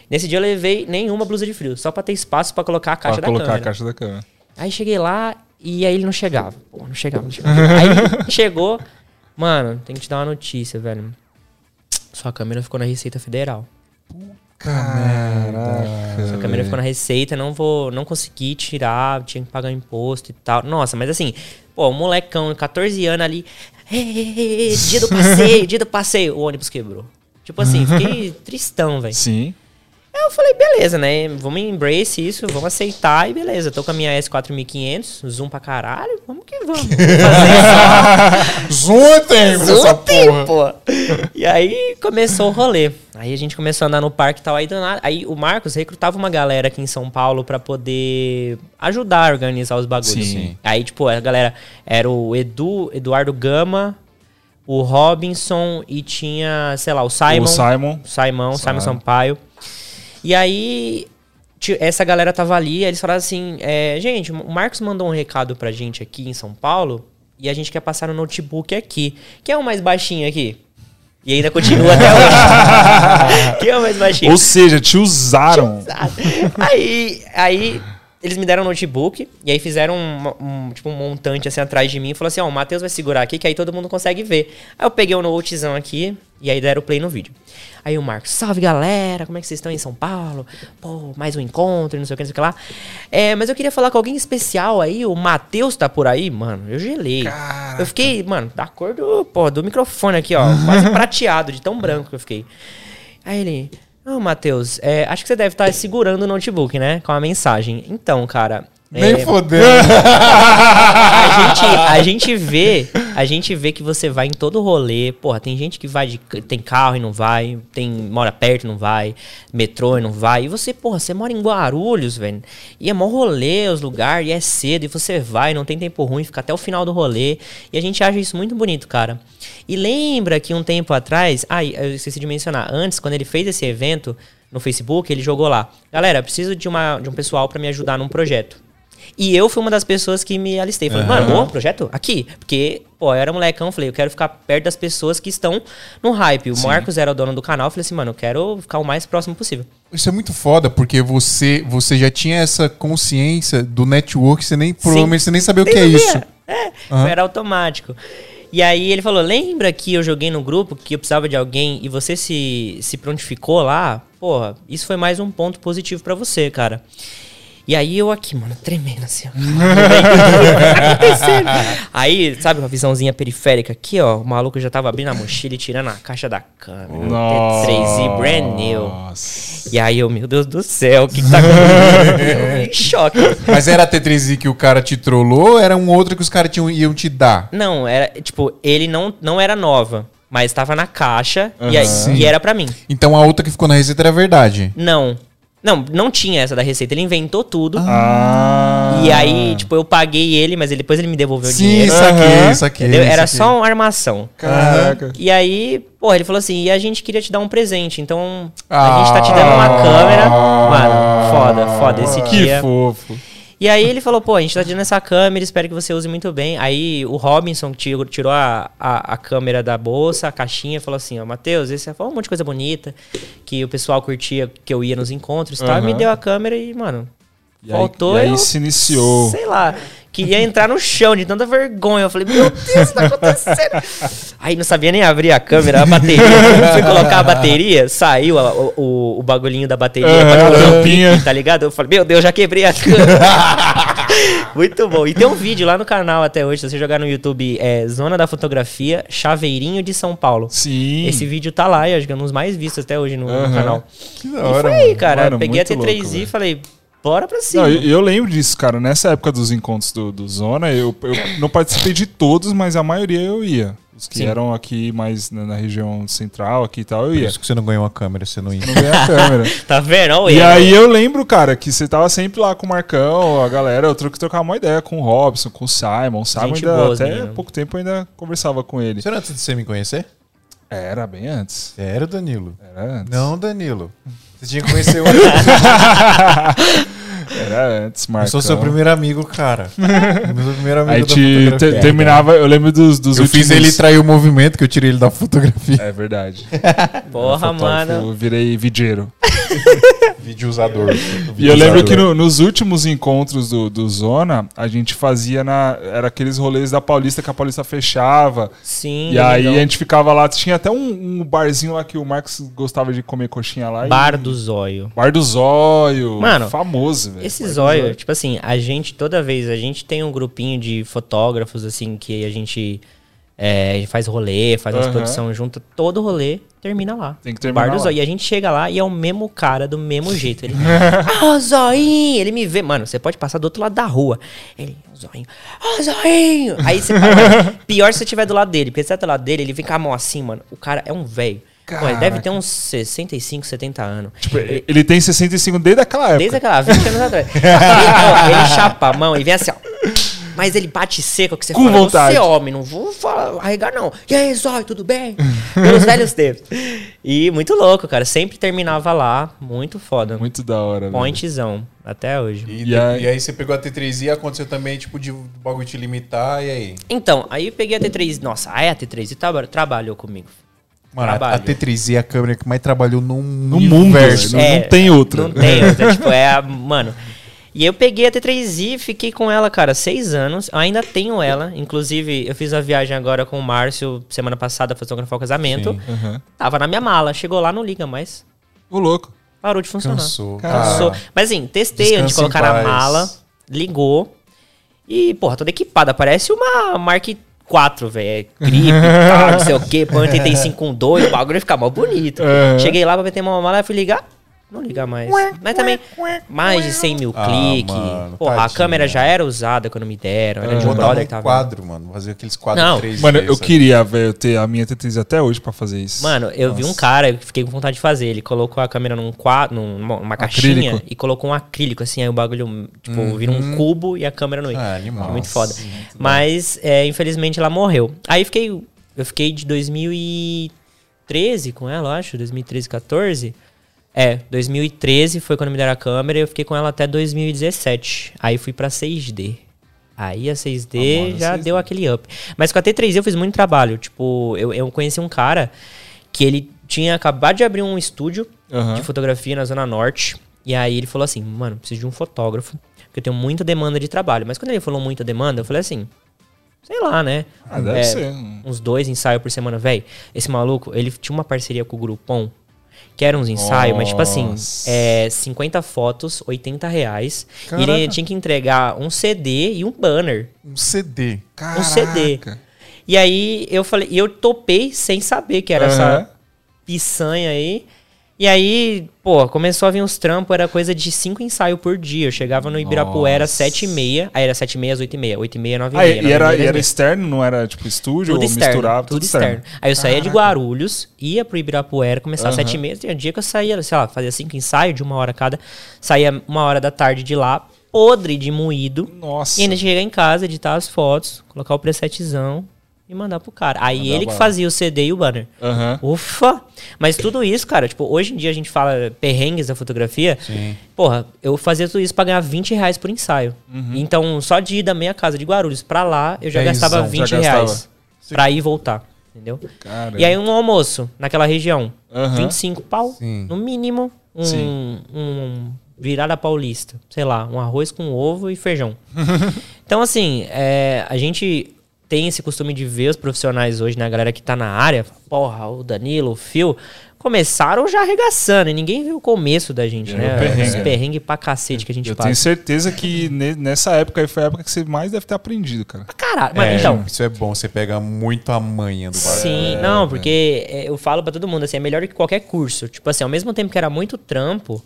Nesse dia eu levei nenhuma blusa de frio, só pra ter espaço pra colocar a caixa Pra da colocar câmera. a caixa da câmera. Aí cheguei lá e aí ele não chegava. Pô, não chegava, não chegava. aí chegou, mano, tem que te dar uma notícia, velho. Sua câmera ficou na Receita Federal. Caraca. Sua câmera ficou na Receita, não vou, não consegui tirar, tinha que pagar imposto e tal. Nossa, mas assim, pô, um molecão, 14 anos ali, "Ê, ê, ê, dia do passeio, dia do passeio, o ônibus quebrou. Tipo assim, fiquei tristão, velho. Sim. Aí eu falei, beleza, né? Vamos embrace isso, vamos aceitar e beleza. Tô com a minha S4500, zoom pra caralho, vamos que vamos. Zoom tempo Zoom tem, porra. E aí começou o rolê. Aí a gente começou a andar no parque e tal. Aí, do nada- aí o Marcos recrutava uma galera aqui em São Paulo pra poder ajudar a organizar os bagulhos. Sim. Aí, tipo, a galera era o Edu, Eduardo Gama, o Robinson e tinha, sei lá, o Simon. O Simon. Simon, Simon Simon. Sampaio. E aí, essa galera tava ali, eles falaram assim: é, gente, o Marcos mandou um recado pra gente aqui em São Paulo e a gente quer passar no notebook aqui. Quem é o mais baixinho aqui? E ainda continua até hoje. Quem é o mais baixinho? Ou seja, te usaram. aí, aí eles me deram um notebook e aí fizeram um, um- tipo um montante assim atrás de mim e falou assim: Ó, o Matheus vai segurar aqui que aí todo mundo consegue ver. Aí eu peguei o notezão aqui e aí deram play no vídeo. Aí o Marcos, salve galera, como é que vocês estão em São Paulo? Pô, mais um encontro, não sei o que, não sei o que lá. É, mas eu queria falar com alguém especial aí, o Matheus tá por aí, mano. Eu gelei. Eu fiquei, mano, da cor do, pô, do microfone aqui, ó, quase prateado, de tão branco que eu fiquei. Aí ele, ô Matheus, é, acho que você deve estar segurando o notebook, né? Com a mensagem. Então, cara. Nem é, fodendo. a gente, a gente vê, a gente vê que você vai em todo rolê. Porra, tem gente que vai de tem carro e não vai, tem mora perto e não vai, metrô e não vai. E você, porra, você mora em Guarulhos, velho. E é mó rolê os lugares, e é cedo e você vai, não tem tempo ruim, fica até o final do rolê. E a gente acha isso muito bonito, cara. E lembra que um tempo atrás, ah, eu esqueci de mencionar, antes quando ele fez esse evento no Facebook, ele jogou lá: "Galera, preciso de uma de um pessoal pra me ajudar num projeto". E eu fui uma das pessoas que me alistei. Falei, mano, ô, projeto? Aqui. Porque, pô, eu era molecão, falei, eu quero ficar perto das pessoas que estão no hype. O Marcos era o dono do canal, eu falei assim, mano, eu quero ficar o mais próximo possível. Isso é muito foda, porque você, você já tinha essa consciência do network, você nem, provavelmente você nem sabia o que é Nem isso. sabia. É, era automático. E aí ele falou, lembra que eu joguei no grupo que eu precisava de alguém e você se, se prontificou lá? Porra, isso foi mais um ponto positivo pra você, cara. E aí eu aqui, mano, tremendo assim, ó. Aí, sabe, uma visãozinha periférica aqui, ó. O maluco já tava abrindo a mochila e tirando a caixa da câmera. T3i brand new. Nossa. E aí eu, meu Deus do céu, o que, que tá acontecendo? Choque. Mas era a T3i que o cara te trollou ou era um outro que os caras iam te dar? Não, era, tipo, ele não, não era nova, mas tava na caixa e, aí- Sim. e era pra mim. Então a outra que ficou na receita era verdade. Não. Não, não tinha essa da receita. Ele inventou tudo. Ah. E aí, tipo, eu paguei ele, mas ele- depois ele me devolveu o Sim, dinheiro. saquei, Aham. saquei. Entendeu? Era saquei. só uma armação. Caraca. E aí, pô, ele falou assim: e a gente queria te dar um presente. Então, a gente tá te dando uma Ah. câmera. Mano, foda, foda esse Que dia. fofo. E aí ele falou, pô, a gente tá te dando essa câmera, espero que você use muito bem. Aí o Robinson tirou, tirou a, a, a câmera da bolsa, a caixinha, falou assim, ó, Matheus, esse é um monte de coisa bonita, que o pessoal curtia que eu ia nos encontros e tal. E me deu a câmera e, mano, E aí, faltou e aí eu, se iniciou. sei lá, queria entrar no chão de tanta vergonha. Eu falei, meu Deus, tá acontecendo? Aí não sabia nem abrir a câmera, a bateria. Fui colocar a bateria, saiu a- o, o, o bagulhinho da bateria Aham, pra colocar o tampinha. pique, tá ligado? Eu falei, meu Deus, já quebrei a câmera. Muito bom. E tem um vídeo lá no canal até hoje, se você jogar no YouTube, é Zona da Fotografia, Chaveirinho de São Paulo. Sim. Esse vídeo tá lá, eu acho que é um dos mais vistos até hoje no, no Aham. canal. Que da E hora, foi aí, cara. Mano, Peguei a muito T3i louco, e falei, bora pra cima. Não, eu, eu lembro disso, cara. Nessa época dos encontros do, do Zona, eu, eu não participei de todos, mas a maioria eu ia. Os que Sim. eram aqui mais na, na região central, aqui e tal, eu Por ia. isso que você não ganhou uma câmera, você não ia. Não ganhei a câmera. Tá vendo? O E aí eu lembro, cara, que você tava sempre lá com o Marcão, a galera, eu troco trocava uma ideia com o Robson, com o Simon. O Simon Gente ainda, até meninos. pouco tempo eu ainda conversava com ele. Isso era antes de você me conhecer? Era bem antes. Sério, Danilo? Era antes. Não, Danilo. Você tinha que conhecer o Era antes, Marcão. Eu sou seu primeiro amigo, cara. Eu sou o primeiro amigo Aí te, te- terminava, eu lembro dos, dos Eu últimos... fiz ele trair o movimento que eu tirei ele da fotografia. É verdade. Porra, mano. Eu virei videiro. Vídeo usador. E eu lembro que no- nos últimos encontros do, do Zona, a gente fazia na. Era aqueles rolês da Paulista que a Paulista fechava. Sim. e aí legal. a gente ficava lá. Tinha até um, um barzinho lá que o Marcos gostava de comer coxinha lá. e- Bar do Zóio. Bar do Zóio. Mano, famoso, velho. Esse zóio, tipo assim, a gente, toda vez, a gente tem um grupinho de fotógrafos, assim, que a gente é, faz rolê, faz umas Aham. produção junto. Todo rolê termina lá. Tem que terminar Bar do. Zóio. E a gente chega lá e é o mesmo cara, do mesmo jeito. Ele, ah, Zóinho! Ele me vê, mano, você pode passar do outro lado da rua. Ele, Zóinho, ah, Zóinho! Aí você fala, pior se você estiver do lado dele, porque se você tá do lado dele, ele vem com a mão assim, mano. O cara é um velho. Pô, Ele deve ter uns 65, 70 anos. Tipo, ele tem 65 desde aquela época. Desde aquela 20 anos atrás. ele, ó, ele chapa a mão e vem assim, ó. Mas ele bate seco que você Com fala, vontade. você é homem, não vou falar, arregar não. E aí, Zóio, tudo bem? Pelos velhos tempos. E muito louco, cara. Sempre terminava lá. Muito foda. Muito da hora, velho. Pointzão. Até hoje. E, E aí- e aí você pegou a T3i e aconteceu também, tipo, de o bagulho te limitar, e aí? Então, aí eu peguei a T3. Nossa, aí a T3 traba- trabalhou comigo. Mano, a, a Trabalho. T3i é a câmera que mais trabalhou no, No mundo, velho. Não, não tem outra. Não tem outra. tipo, é a. Mano. E eu peguei a T3i, fiquei com ela, cara, seis anos. Eu ainda tenho ela. Inclusive, eu fiz uma viagem agora com o Márcio, semana passada, fotografar o casamento. Aham. Tava na minha mala. Chegou lá, não liga mais. Ô, louco. Parou de funcionar. Cansou. Cansou. Ah, Mas assim, testei antes de Descansa colocar na mala. Ligou. E, porra, toda equipada. Parece uma Mark 4, velho. É gripe, tal, não sei o quê. Põe 85.2, o bagulho fica mal bonito. Aham. Cheguei lá pra meter uma mala e fui ligar. Não liga mais. Mas também, mais de 100 mil Ah, cliques. mano, Porra, a câmera já era usada quando me deram. Era de um brother um que tava. quadro, mano. Fazer aqueles quadros Não. 3D. Mano, eu sabe? queria, velho, ter a minha T3 até hoje pra fazer isso. Mano, eu vi um cara, eu fiquei com vontade de fazer. Ele colocou a câmera num quadro, numa uma caixinha Acrílico. e colocou um acrílico, assim, aí o bagulho, tipo, vira um cubo e a câmera no. Ah, animal. Muito foda. Nossa, muito Mas, é, infelizmente, ela morreu. Aí fiquei. Eu fiquei de 2013 com ela, eu acho, 2013, 14. É, 2013 foi quando me deram a câmera e eu fiquei com ela até 2017. Aí fui pra 6D. Aí a 6D Famosa já 6D. deu aquele up. Mas com a T3 eu fiz muito trabalho. Tipo, eu, eu conheci um cara que ele tinha acabado de abrir um estúdio Aham. de fotografia na Zona Norte. E aí ele falou assim, mano, preciso de um fotógrafo, porque eu tenho muita demanda de trabalho. Mas quando ele falou muita demanda, eu falei assim, sei lá, né? Ah, deve É, ser. Uns dois ensaios por semana, velho. Esse maluco, ele tinha uma parceria com o Groupon. Que era uns ensaios, mas tipo assim, Nossa. é, 50 fotos, 80 reais. E ele Caraca. tinha que entregar um CD e um banner. Um CD. Um CD. E aí eu falei, e eu topei sem saber que era Aham. essa piçanha aí. E aí, pô, começou a vir uns trampos, era coisa de cinco ensaios por dia. Eu chegava no Ibirapuera Nossa. sete e meia, aí era sete e meia às oito e meia, oito e meia, nove e Ah, meia. e era, e era externo, não era tipo estúdio Tudo ou externo, misturava? tudo externo. Aí eu saía de Caraca. Guarulhos, ia pro Ibirapuera, começava às Aham. sete e meia. Tinha dia que eu saía, sei lá, fazia cinco ensaios de uma hora cada. Saía uma hora da tarde de lá, podre de moído. Nossa. E ainda chegar em casa, editar as fotos, colocar o presetzão e mandar pro cara. Aí Mandar ele que fazia o CD e o banner. Aham. Ufa! Mas tudo isso, cara, tipo, hoje em dia a gente fala perrengues da fotografia. Sim. Porra, eu fazia tudo isso pra ganhar 20 reais por ensaio. Uhum. Então, só de ir da minha casa de Guarulhos pra lá, eu já Dezão, gastava já 20 gastava. reais pra ir e voltar. Entendeu? Cara. E aí um almoço naquela região, Aham. 25 pau, Sim. no mínimo, um, Sim. um virada paulista, sei lá, um arroz com ovo e feijão. então assim, é, a gente tem esse costume de ver os profissionais hoje, né, a galera que tá na área, porra, o Danilo, o Phil, começaram já arregaçando, e ninguém viu o começo da gente, É, né? o perrengue. Os perrengue pra cacete que a gente Eu passa. tenho certeza que ne- nessa época aí foi a época que você mais deve ter aprendido, cara. Caralho, mas É, então, Isso é bom, você pega muito a manha do bagulho. Sim, É, não, velho. porque é, eu falo pra todo mundo, assim, é melhor que qualquer curso. Tipo assim, ao mesmo tempo que era muito trampo,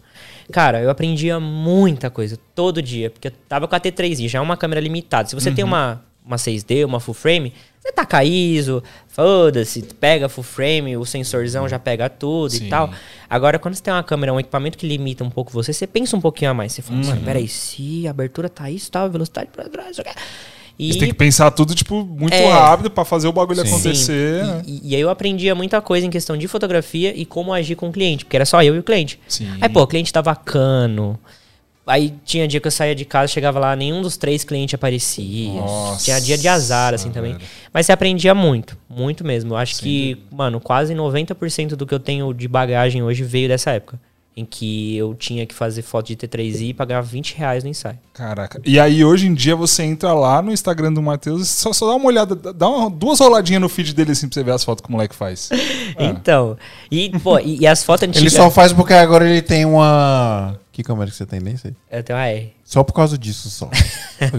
cara, eu aprendia muita coisa todo dia, porque eu tava com a T3i, já é uma câmera limitada. Se você Uhum. tem uma, uma 6D, uma full frame, você taca ISO, foda-se, pega full frame, o sensorzão já pega tudo Sim. e tal. Agora, quando você tem uma câmera, um equipamento que limita um pouco você, você pensa um pouquinho a mais. Você fala, mano, peraí, se a abertura tá isso, tal, velocidade pra trás, isso aqui. E Você tem que pensar tudo, tipo, muito É. rápido pra fazer o bagulho Sim. acontecer. né? e, e aí eu aprendia muita coisa em questão de fotografia e como agir com o cliente, porque era só eu e o cliente. Sim. Aí, pô, o cliente tava cano. Aí tinha dia que eu saía de casa, chegava lá, nenhum dos três clientes aparecia. Nossa, tinha dia de azar, assim, também. velho. Mas você aprendia muito, muito mesmo. Eu acho que, mano, quase 90% do que eu tenho de bagagem hoje veio dessa época. Em que eu tinha que fazer foto de T3i e pagar 20 reais no ensaio. Caraca. E aí, hoje em dia, você entra lá no Instagram do Matheus, só, só dá uma olhada, dá uma- duas roladinhas no feed dele assim pra você ver as fotos que o moleque faz. Então, e, pô, e, e as fotos Ele antigas... só faz porque agora ele tem uma. Que câmera que você tem? Nem sei. Eu tenho uma R. Só por causa disso só.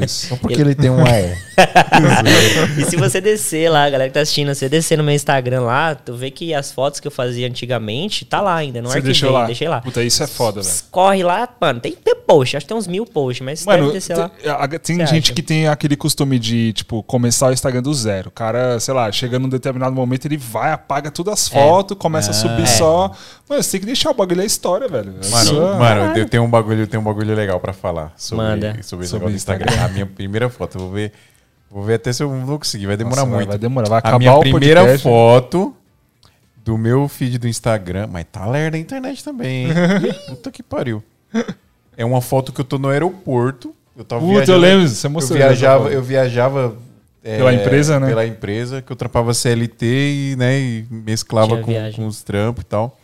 Só porque ele tem uma E. E se você descer lá, a galera que tá assistindo, você descer no meu Instagram lá, tu vê que as fotos que eu fazia antigamente, tá lá ainda, não você arquivei, deixou lá. deixei lá. Puta, isso é foda, velho. Corre lá, mano, tem, tem post, acho que tem uns mil posts, mas Mano, deve descer lá. tem, a- tem Você gente acha? que tem aquele costume de, tipo, começar o Instagram do zero. O cara, sei lá, chega num determinado momento, ele vai, apaga todas as fotos, começa a subir É. só. Mano, você tem que deixar o bagulho é história, velho. Mano, Sim. mano eu tenho um bagulho, eu tenho um bagulho legal pra falar sobre, Manda. sobre esse Sobre negócio do Instagram. Instagram. A minha primeira foto, eu vou ver. Vou ver até se eu vou conseguir, vai demorar Nossa, muito. vai demorar, vai a acabar minha o primeira podcast. foto do meu feed do Instagram, mas tá lerda a internet também, hein? Puta que pariu. É uma foto que eu tô no aeroporto. Eu tava Puta, viajando, eu lembro, você eu mostrou essa viajava, eu viajava é, Pela empresa, né? Pela empresa, que eu trampava CLT e, né, e mesclava Tinha com, viagem. com os trampos e tal.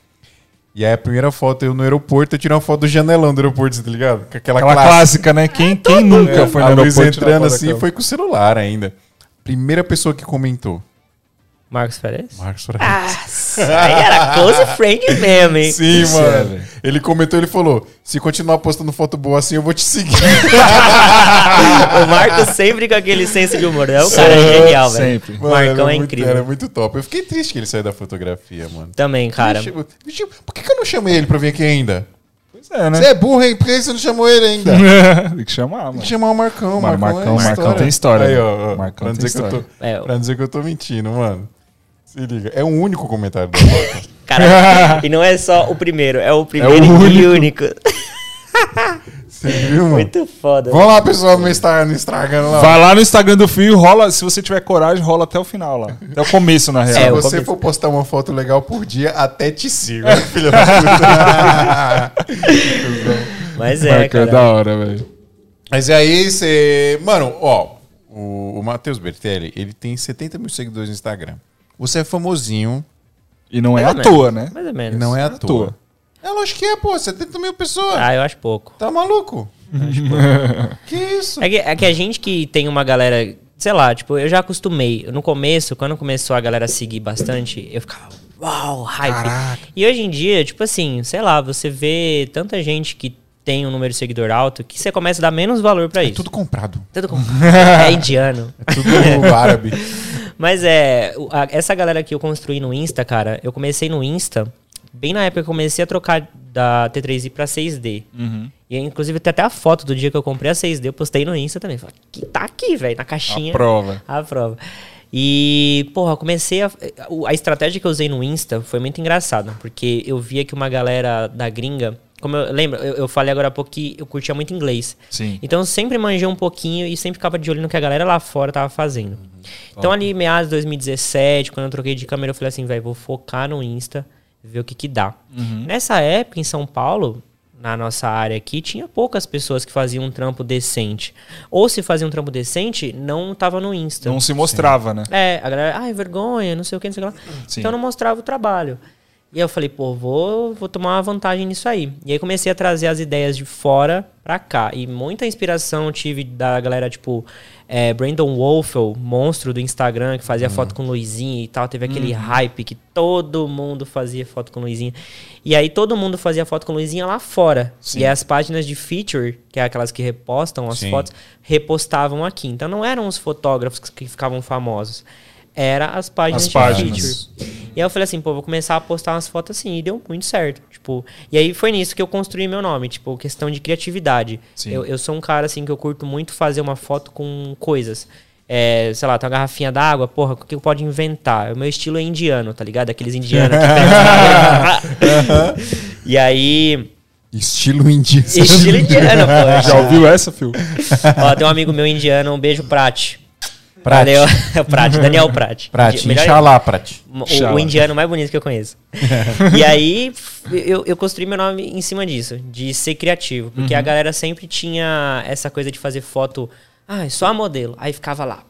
E aí a primeira foto, eu no aeroporto, eu tirei uma foto do janelão do aeroporto, tá ligado? Com aquela, Aquela clássica. clássica, né? Quem, quem nunca É, foi no a luz aeroporto tirar entrando assim, foi com o celular ainda. Primeira pessoa que comentou. Marcos Férez? Marcos Freitas. Ah, aí era close friend mesmo, hein? Sim, Isso é, mano. velho. ele comentou, ele falou: se continuar postando foto boa assim, eu vou te seguir. o Marcos sempre com aquele senso de humor. É um cara genial, velho. sempre. O Marcão é muito- incrível. Era muito top. Eu fiquei triste que ele saiu da fotografia, mano. Também, cara. Eu- Por que, que eu não chamei ele pra vir aqui ainda? Pois é, né? Você é burro, hein? Por que você não chamou ele ainda? tem que chamar, Tem mano. que chamar o Marcão. Mano, Marcão, Marcão- é Marcão tem história, Aí, né? ó, ó, Marcão pra, tem dizer que eu tô, história. É, pra dizer que eu tô mentindo, mano. Se liga. É o único comentário da foto. Cara, e não é só o primeiro, é o primeiro É o e único. Você viu, mano? Muito foda. Vamos lá, pessoal, no Instagram, no Instagram lá. Vai lá no Instagram do Fio, rola, se você tiver coragem, rola até o final lá. Até o começo, na Se real. É, eu você comecei- for postar uma foto legal por dia, até te sigo, filho da puta. Mas é, Marca, é cara. da hora, velho. Mas aí você. Mano, ó, o, o Matheus Bertelli, ele tem 70 mil seguidores no Instagram. Você é famosinho, E não é à toa, né? Mais ou e menos. não é à toa. É lógico que é, pô, 70 mil pessoas. Ah, eu acho pouco. Tá maluco? que isso? É que, é que a gente que tem uma galera, sei lá, tipo, eu já acostumei. No começo, quando começou a galera a seguir bastante, eu ficava, uau, hype. Caraca. E hoje em dia, tipo assim, sei lá, você vê tanta gente que tem um número de seguidor alto que você começa a dar menos valor pra É isso. tudo comprado. Tudo com... é indiano. É tudo árabe. Mas é, essa galera que eu construí no Insta, cara, eu comecei no Insta, bem na época que eu comecei a trocar da T3i pra 6D. Uhum. E inclusive tem até a foto do dia que eu comprei a 6D, eu postei no Insta também. Falei, que tá aqui, velho, na caixinha. A prova. A prova. E, porra, eu comecei a. A estratégia que eu usei no Insta foi muito engraçada, porque eu via que uma galera da gringa. Como eu lembro, eu, eu falei agora há pouco que eu curtia muito inglês. Sim. Então eu sempre manjei um pouquinho e sempre ficava de olho no que a galera lá fora tava fazendo. Então ali meados de 2017, quando eu troquei de câmera, eu falei assim, velho, vou focar no Insta, ver o que que dá. Nessa época em São Paulo, na nossa área aqui, tinha poucas pessoas que faziam um trampo decente. Ou se fazia um trampo decente, não tava no Insta. Não se mostrava, né? É, a galera, ai, vergonha, não sei o que, não sei o que lá. Sim. Então eu não mostrava o trabalho. E eu falei, pô, vou, vou tomar uma vantagem nisso aí. E aí comecei a trazer as ideias de fora pra cá. E muita inspiração tive da galera, tipo, é, Brandon Wolfel, monstro do Instagram, que fazia foto com Luizinha e tal. Teve aquele hype que todo mundo fazia foto com Luizinha. E aí todo mundo fazia foto com Luizinha lá fora. Sim. E as páginas de feature, que é aquelas que repostam as Sim. fotos, repostavam aqui. Então não eram os fotógrafos que ficavam famosos. Era as páginas As de páginas. feature. E aí eu falei assim, pô, vou começar a postar umas fotos assim. E deu muito certo. Tipo, e aí foi nisso que eu construí meu nome. Tipo, questão de criatividade. Eu, eu sou um cara, assim, que eu curto muito fazer uma foto com coisas. É, sei lá, tem uma garrafinha d'água, porra, o que eu pode inventar? O meu estilo é indiano, tá ligado? Aqueles indianos que E aí. Estilo indígena. Estilo indiano, pô. Já ouviu essa, Phil? Ó, tem um amigo meu indiano, um beijo, Prat. Prat. Valeu, Prat, Daniel Prat. Prat, Melhor- Inxalá, Prat. o, o indiano mais bonito que eu conheço. e aí, eu, eu construí meu nome em cima disso, de ser criativo. Porque Uhum. a galera sempre tinha essa coisa de fazer foto, ah, só a modelo. Aí ficava lá,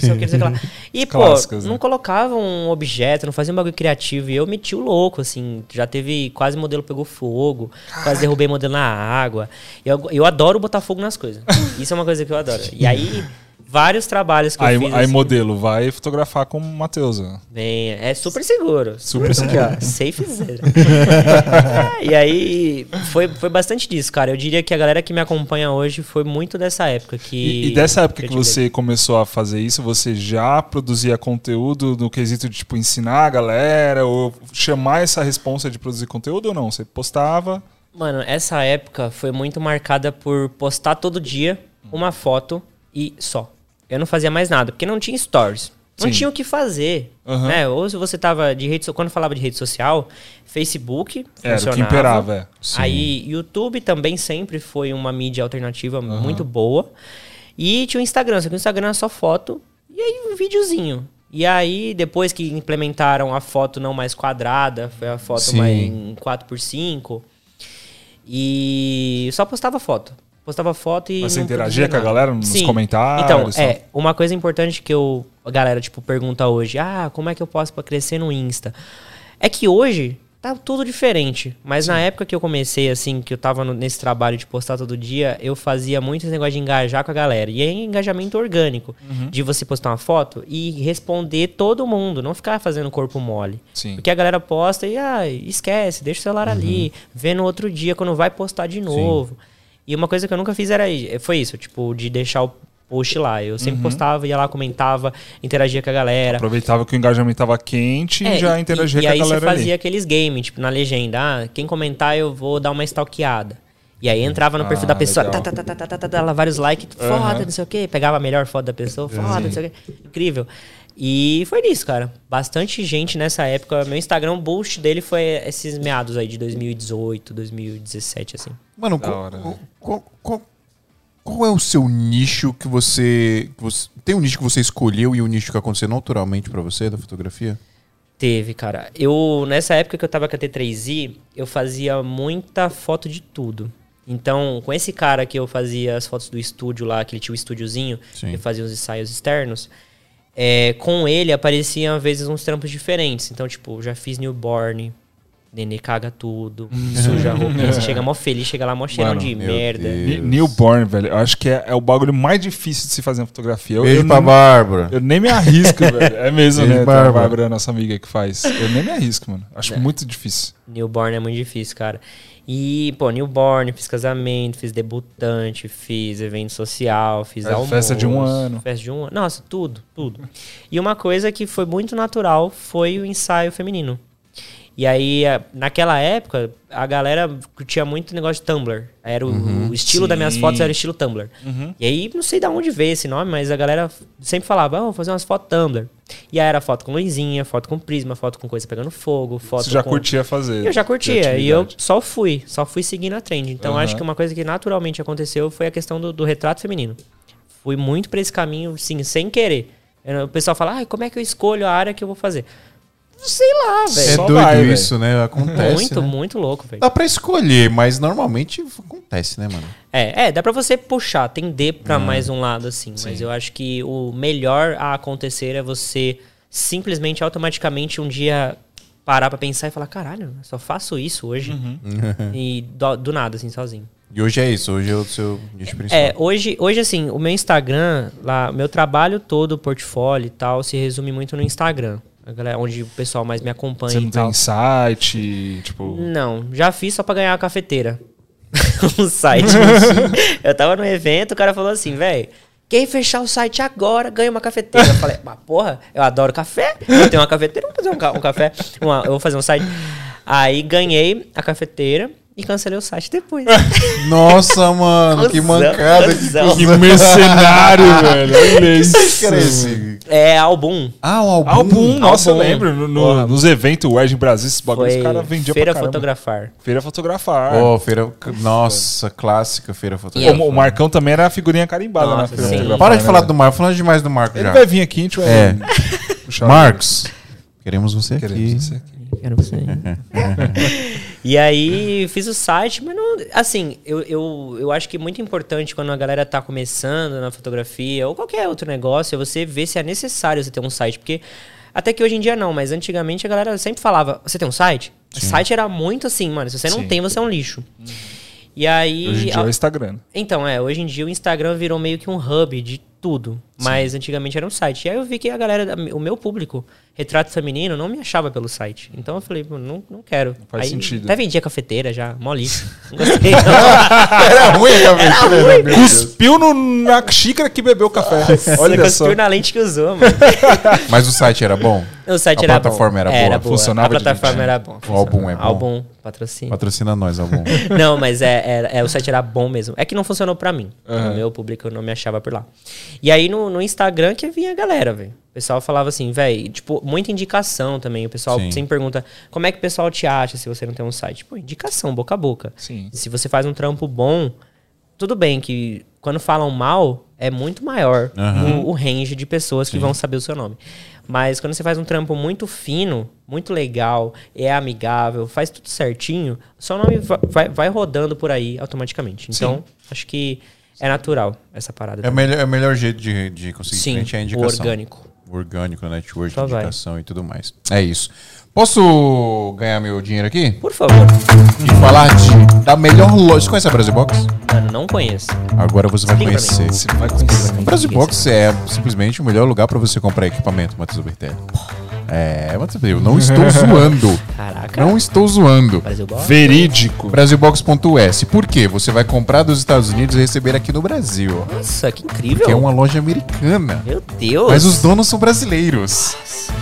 não que, não lá. E, pô, Clássicas, né? não colocava um objeto, não fazia um bagulho criativo. E eu meti o louco, assim. Já teve quase modelo pegou fogo, quase derrubei modelo na água. Eu, eu adoro botar fogo nas coisas. Isso é uma coisa que eu adoro. E aí, vários trabalhos que Aí, eu fiz. aí assim, modelo, vai fotografar com o Matheus. Bem, é super seguro. Super seguro. safe zero. É, e aí, foi, foi bastante disso, cara. Eu diria que a galera que me acompanha hoje foi muito dessa época. Que E, e dessa época que tive- você começou a fazer isso, você já produzia conteúdo no quesito de tipo ensinar a galera ou chamar essa responsa de produzir conteúdo ou não? Você postava. Mano, essa época foi muito marcada por postar todo dia uma foto e só. Eu não fazia mais nada, porque não tinha stories. Não Sim. tinha o que fazer. Aham. Né? Ou se você tava de rede Quando falava de rede social, Facebook Era o que funcionava. imperava, é. Aí, YouTube também sempre foi uma mídia alternativa muito boa. E tinha o Instagram, só que o Instagram é só foto e aí um videozinho. E aí, depois que implementaram a foto não mais quadrada, foi a foto Sim. mais em 4x5. E só postava foto. Postava foto e. Mas você interagia com a galera nos Sim. comentários, Então, tal? é, uma coisa importante que eu, a galera, tipo, pergunta hoje: ah, como é que eu posso pra crescer no Insta? É que hoje tá tudo diferente. Mas na época que eu comecei, assim, que eu tava no- nesse trabalho de postar todo dia, eu fazia muito esse negócio de engajar com a galera. E é engajamento orgânico. Uhum. De você postar uma foto e responder todo mundo, não ficar fazendo corpo mole. Sim. Porque a galera posta e ah, esquece, deixa o celular ali, vê no outro dia quando vai postar de novo. E uma coisa que eu nunca fiz era foi isso, tipo, de deixar o post lá. Eu sempre postava, ia lá, comentava, interagia com a galera. Aproveitava que o engajamento tava quente É, e já interagia e, com e a aí galera você fazia ali. aqueles games, tipo, na legenda, ah, quem comentar eu vou dar uma stalkeada. E aí entrava no perfil Ah, da pessoa, tá, tá, tá, tá, tá, tá, tá, lá vários likes, foda, Aham. não sei o quê, pegava a melhor foto da pessoa, foda, não sei o quê. Incrível. E foi isso, cara. Bastante gente nessa época. Meu Instagram, o boost dele foi esses meados aí de 2018, 2017, assim. Mano, qual, hora, qual, qual- qual- qual é o seu nicho que você, que você- Tem um nicho que você escolheu e um nicho que aconteceu naturalmente pra você da fotografia? Teve, cara. Eu, nessa época que eu tava com a T3i, eu fazia muita foto de tudo. Então, com esse cara que eu fazia as fotos do estúdio lá, que ele tinha o estúdiozinho, Sim. eu fazia os ensaios externos, é, com ele apareciam às vezes uns trampos diferentes. Então, tipo, já fiz newborn, Nenê caga tudo, suja a roupinha. Você chega mó feliz, chega lá mó cheirão Mano, de merda. Deus. Newborn, velho. Eu acho que é, é o bagulho mais difícil de se fazer em fotografia. Eu, Beijo eu pra nem- Bárbara. Eu nem me arrisco, velho. É mesmo, Beijo, né? Bárbara. A Bárbara é a nossa amiga que faz. Eu nem me arrisco, mano. Acho É. muito difícil. Newborn é muito difícil, cara. E, pô, newborn, fiz casamento, fiz debutante, fiz evento social, fiz Faz almoço. festa de um ano. Festa de um ano. Nossa, tudo, tudo. E uma coisa que foi muito natural foi o ensaio feminino. E aí, naquela época, a galera curtia muito negócio de Tumblr. Era o, o estilo das minhas Sim. fotos era o estilo Tumblr. E aí, não sei de onde veio esse nome, mas a galera sempre falava, ah, vou fazer umas fotos Tumblr. E aí era foto com luzinha, foto com prisma, foto com coisa pegando fogo, foto Você já com... curtia fazer. Eu já curtia e eu só fui, só fui seguindo a trend. Então Aham. acho que uma coisa que naturalmente aconteceu foi a questão do, do retrato feminino. Fui muito pra esse caminho, sim, sem querer. Eu- O pessoal fala, ah, como é que eu escolho a área que eu vou fazer? Sei lá, É velho. Só doido vai, isso, né? Acontece. muito, né? muito louco, velho. Dá pra escolher, mas normalmente acontece, né, mano? É, é, dá pra você puxar, tender pra mais um lado, assim. Mas eu acho que o melhor a acontecer é você simplesmente, automaticamente, um dia parar pra pensar e falar, caralho, eu só faço isso hoje. E do, do nada, assim, sozinho. E hoje é isso, hoje é o seu nicho principal. É, hoje, hoje, assim, o meu Instagram, lá, meu trabalho todo, o portfólio e tal, se resume muito no Instagram. A galera, onde o pessoal mais me acompanha Você não tem site, tipo... Não, já fiz só pra ganhar a cafeteira. um site. eu tava no evento, o cara falou assim, velho. Quem fechar o site agora ganha uma cafeteira. Eu falei, mas porra, eu adoro café. Eu tenho uma cafeteira, vou fazer um, ca- um café. uma- eu vou fazer um site. Aí ganhei a cafeteira e cancelei o site depois. Nossa, mano, que Cusão, mancada. Que. Que mercenário, velho. Olha isso. esse? É álbum. Ah, um álbum. Álbum, nossa, Álbum. eu lembro. no- no- nos eventos, o Edge em Brasil, esses bagulhos, Foi os caras vendiam Feira. Fotografar. Feira Fotografar. Ó, feira. Nossa, clássica feira fotográfica. O, o Marcão também era a figurinha carimbada na Nossa, Feira sim. Fotografar. Para de né, falar do Marcos, falando demais do Marcos Ele já. vai vir aqui, a gente vai... É. o- Marcos, queremos você aqui. Queremos você aqui. Quero você. e aí fiz o site, mas não. Assim, eu, eu, eu acho que é muito importante quando a galera tá começando na fotografia ou qualquer outro negócio, é você ver se é necessário você ter um site. Porque até que hoje em dia não, mas antigamente a galera sempre falava: Você tem um site? O site era muito assim, mano. Se você não Sim. tem, você é um lixo. E aí. Hoje em dia é a- o Instagram. então, é, hoje em dia o Instagram virou meio que um hub de tudo. Mas antigamente era um site. E aí eu vi que a galera, o meu público, retrato feminino, não me achava pelo site. Então eu falei, "Pô, não, não quero. faz aí, sentido. Até vendia cafeteira já. Não gostei. não. Era ruim a cafeteira. Cuspiu no- na xícara que bebeu o café. Olha Você só. cuspiu na lente que usou, mano. Mas o site era bom? O site A era plataforma bom. era boa, Era boa. funcionava A plataforma direitinho. era bom. O álbum é bom? Álbum, patrocínio. Patrocina nós, álbum. Não, mas é, é- é, o site era bom mesmo. É que não funcionou pra mim. Aham. O meu público não me achava por lá. E aí no, no Instagram que vinha a galera, velho. O pessoal falava assim, velho, tipo, muita indicação também. O pessoal Sim. sempre pergunta como é que o pessoal te acha se você não tem um site. Pô, indicação, boca a boca. Sim. Se você faz um trampo bom, tudo bem que quando falam mal, é muito maior Aham. o, o range de pessoas que vão saber o seu nome. Mas quando você faz um trampo muito fino, muito legal, é amigável, faz tudo certinho, seu nome va- vai, vai rodando por aí automaticamente. Então, acho que é natural essa parada. É o melhor, é o melhor jeito de, de conseguir Sim, cliente é a o indicação. orgânico. O orgânico, network, Só vai. indicação e tudo mais. É isso. Posso ganhar meu dinheiro aqui? Por favor. E falar de, da melhor loja. Você conhece a Brasil Box? Mano, não conheço. Agora você vai Explica conhecer. Você vai conhecer. A Brasil Box é simplesmente o melhor lugar para você comprar equipamento, Matheus Bertelli. É, Matheus, eu não estou zoando. Caraca. Não estou zoando. Brasil Bola? Verídico. Brasilbox.us. Por quê? Você vai comprar dos Estados Unidos e receber aqui no Brasil. Nossa, que incrível. Que é uma loja americana. Meu Deus. Mas os donos são brasileiros.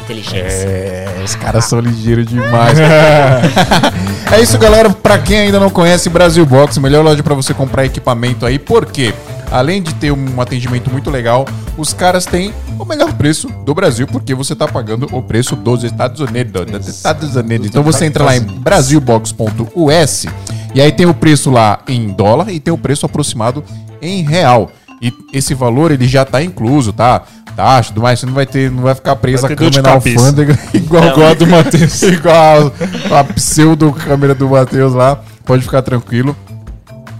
Inteligência. É, os caras são ligeiros demais. é isso, galera. Pra quem ainda não conhece Brasil Box, melhor loja pra você comprar equipamento aí. Por quê? Além de ter um atendimento muito legal, os caras têm o melhor preço do Brasil, porque você tá pagando o preço dos Estados Unidos. Dos Estados Unidos. Então você entra lá em brasilbox.us e aí tem o preço lá em dólar e tem o preço aproximado em real. E esse valor ele já tá incluso, tá? Taxa, tudo mais, você não vai ter, não vai ficar preso Vai a câmera na alfândega igual, Não. igual a do Matheus. igual a, a pseudo câmera do Matheus lá. Pode ficar tranquilo.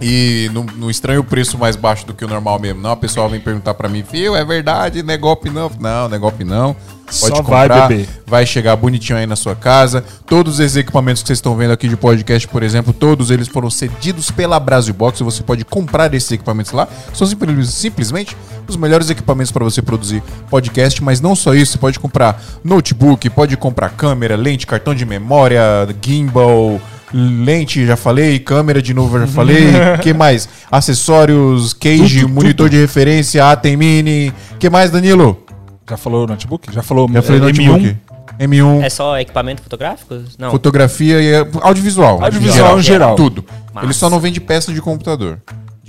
E no, no estranho preço mais baixo do que o normal mesmo. Não, o pessoal vem perguntar pra mim, fio, é verdade, não é golpe não. Não, não é golpe não. Pode Só vai, comprar, bebê. vai chegar bonitinho aí na sua casa. Todos esses equipamentos que vocês estão vendo aqui de podcast, por exemplo, todos eles foram cedidos pela Brasil Box. Você pode comprar esses equipamentos lá. São simples- simplesmente os melhores equipamentos para você produzir podcast, mas não só isso. Você pode comprar notebook, pode comprar câmera, lente, cartão de memória, gimbal, lente, já falei, câmera de novo, já falei. que mais? Acessórios, cage, Tudo, monitor tudo. de referência, ATEM Mini. que mais, Danilo? Já falou notebook? Já falou Já falei é, notebook. M1. É só equipamento fotográfico? Não. Fotografia e é- audiovisual. Audiovisual em geral. Tudo. Massa. Ele só não vende peça de computador.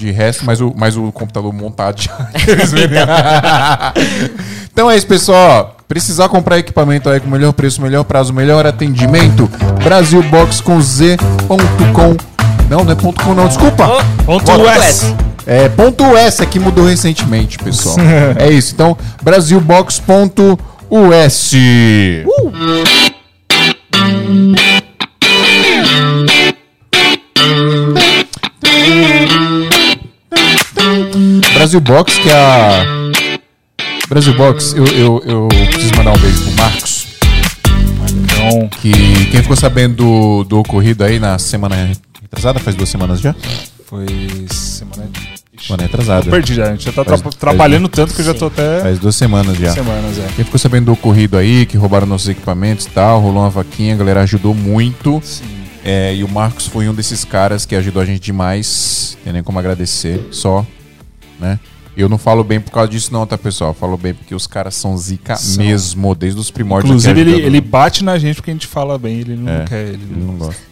De resto, mas o, mas o computador montado já. então é isso, pessoal. Precisar comprar equipamento aí com melhor preço, melhor prazo, melhor atendimento. Brasilbox com Z.com. Não, não é ponto .com não, desculpa. Ponto Ponto US. É ponto S que mudou recentemente, pessoal. é isso. Então, brasilbox.us. Brasil Box, que é a. Brasil Box, eu, eu, eu preciso mandar um beijo pro Marcos. Então, Que quem ficou sabendo do, do ocorrido aí na semana retrasada, faz duas semanas já? foi semana. Ixi, Semana retrasada. perdi já. A gente já tá Faz- tra- trabalhando tanto que eu já tô até Faz duas semanas já. semanas, é. Quem ficou sabendo do ocorrido aí, que roubaram nossos equipamentos e tal, rolou uma vaquinha, a galera ajudou muito. Sim. É, e o Marcos foi um desses caras que ajudou a gente demais. Tem nem como agradecer, só, né? Eu não falo bem por causa disso não, tá, pessoal? Eu falo bem porque os caras são zica São. mesmo, desde os primórdios. Inclusive, ele, ele bate na gente porque a gente fala bem, ele não É, quer. Ele Ele não... não gosta.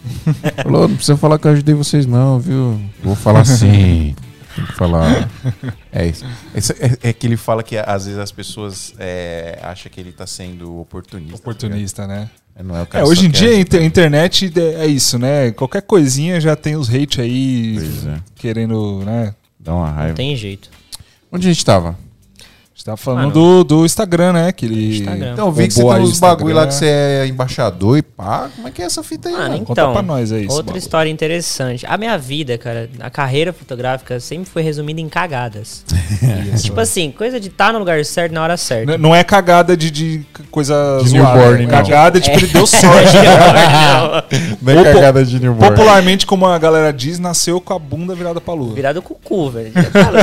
Falou, não precisa falar que eu ajudei vocês não, viu? Vou falar sim. Tem que falar. É isso. É, é que ele fala que às vezes as pessoas é, acham que ele tá sendo oportunista. Oportunista, né? tá ligado? Não é, o É, cara hoje em dia a inter- internet é é isso, né? Qualquer coisinha já tem os hate aí é. querendo, né? Dá uma raiva. Não tem jeito. Onde a gente tava? Gente tava falando Mano. do, do Instagram, né? Que ele. Instagram. Então, vi que você tem o uns bagulho lá que você é embaixador e pá. Como é que é essa fita aí, Mano, mano? Conta então, pra nós aí esse outra bagulho. história interessante. A minha vida, cara, a carreira fotográfica sempre foi resumida em cagadas. tipo assim, coisa de estar no lugar certo na hora certa. N- Não é cagada de, de coisa De zoada. newborn, é não. cagada, tipo, ele deu sorte. Não é cagada de newborn. Popularmente, como a galera diz, nasceu com a bunda virada pra lua. Virado cucu, velho. Já fala.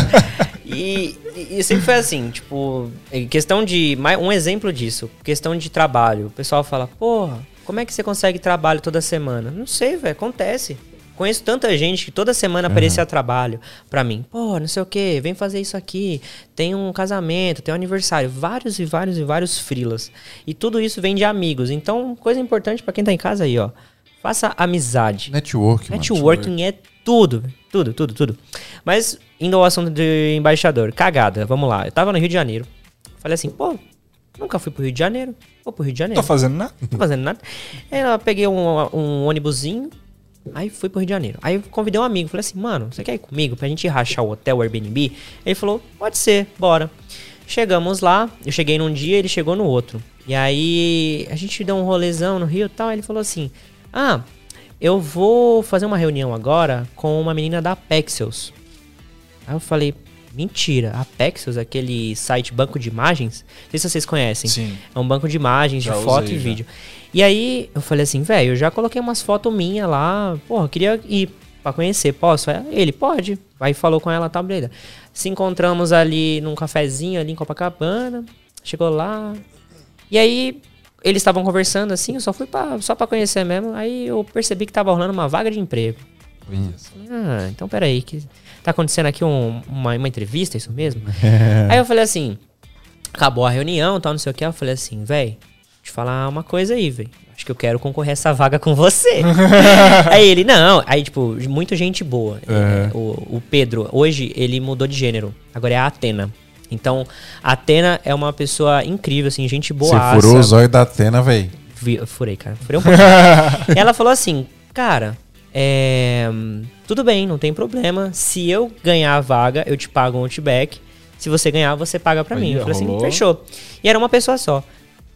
E, e- sempre foi assim, tipo, questão de. Um exemplo disso, questão de trabalho. O pessoal fala, porra, como é que você consegue trabalho toda semana? Não sei, velho, acontece. Conheço tanta gente que toda semana aparecia trabalho pra mim. Pô, não sei o que, vem fazer isso aqui. Tem um casamento, tem um aniversário. Vários e vários e vários frilas. E tudo isso vem de amigos. Então, coisa importante pra quem tá em casa aí, ó. Faça amizade. Network, mano. Networking é tudo, tudo, tudo, tudo. Mas, indo ao assunto de embaixador, cagada, vamos lá. Eu tava no Rio de Janeiro. Falei assim, pô, nunca fui pro Rio de Janeiro. Vou pro Rio de Janeiro. tô fazendo nada. Tô fazendo nada. Aí eu peguei um, um ônibusinho, aí fui pro Rio de Janeiro. Aí convidei um amigo, falei assim, mano, você quer ir comigo pra gente rachar o hotel, o Airbnb? Ele falou, pode ser, bora. Chegamos lá, eu cheguei num dia, ele chegou no outro. E aí a gente deu um rolezão no Rio e tal, ele falou assim, ah, eu vou fazer uma reunião agora com uma menina da Pexels. Aí eu falei, mentira, a Pexels, aquele site banco de imagens, não sei se vocês conhecem. Sim. É um banco de imagens, Já de foto usei, e já. vídeo. E aí eu falei assim, velho, eu já coloquei umas fotos minhas lá, porra, eu queria ir pra conhecer, posso? Aí Ele, pode. Aí falou com ela, tá, beleza. Se encontramos ali num cafezinho ali em Copacabana, chegou lá. E aí eles estavam conversando assim, eu só fui pra, só pra conhecer mesmo. Aí eu percebi que tava rolando uma vaga de emprego. Ah, então peraí, que tá acontecendo aqui um- uma, uma entrevista, isso mesmo? aí eu falei assim, acabou a reunião, tal, não sei o que. Eu falei assim, véi, te falar uma coisa aí, véi. Acho que eu quero concorrer a essa vaga com você. aí ele, não. Aí, tipo, muita gente boa. É, o, o Pedro, hoje, ele mudou de gênero. Agora é a Atena. Então, a Atena é uma pessoa incrível, assim, gente boa. Você furou o zóio da Atena, velho. Vi- Furei, cara. Furei um pouquinho. e ela falou assim, cara, é, tudo bem, não tem problema. Se eu ganhar a vaga, eu te pago um outback. Se você ganhar, você paga pra Aí, mim. Eu falei rolou. assim, fechou. E era uma pessoa só.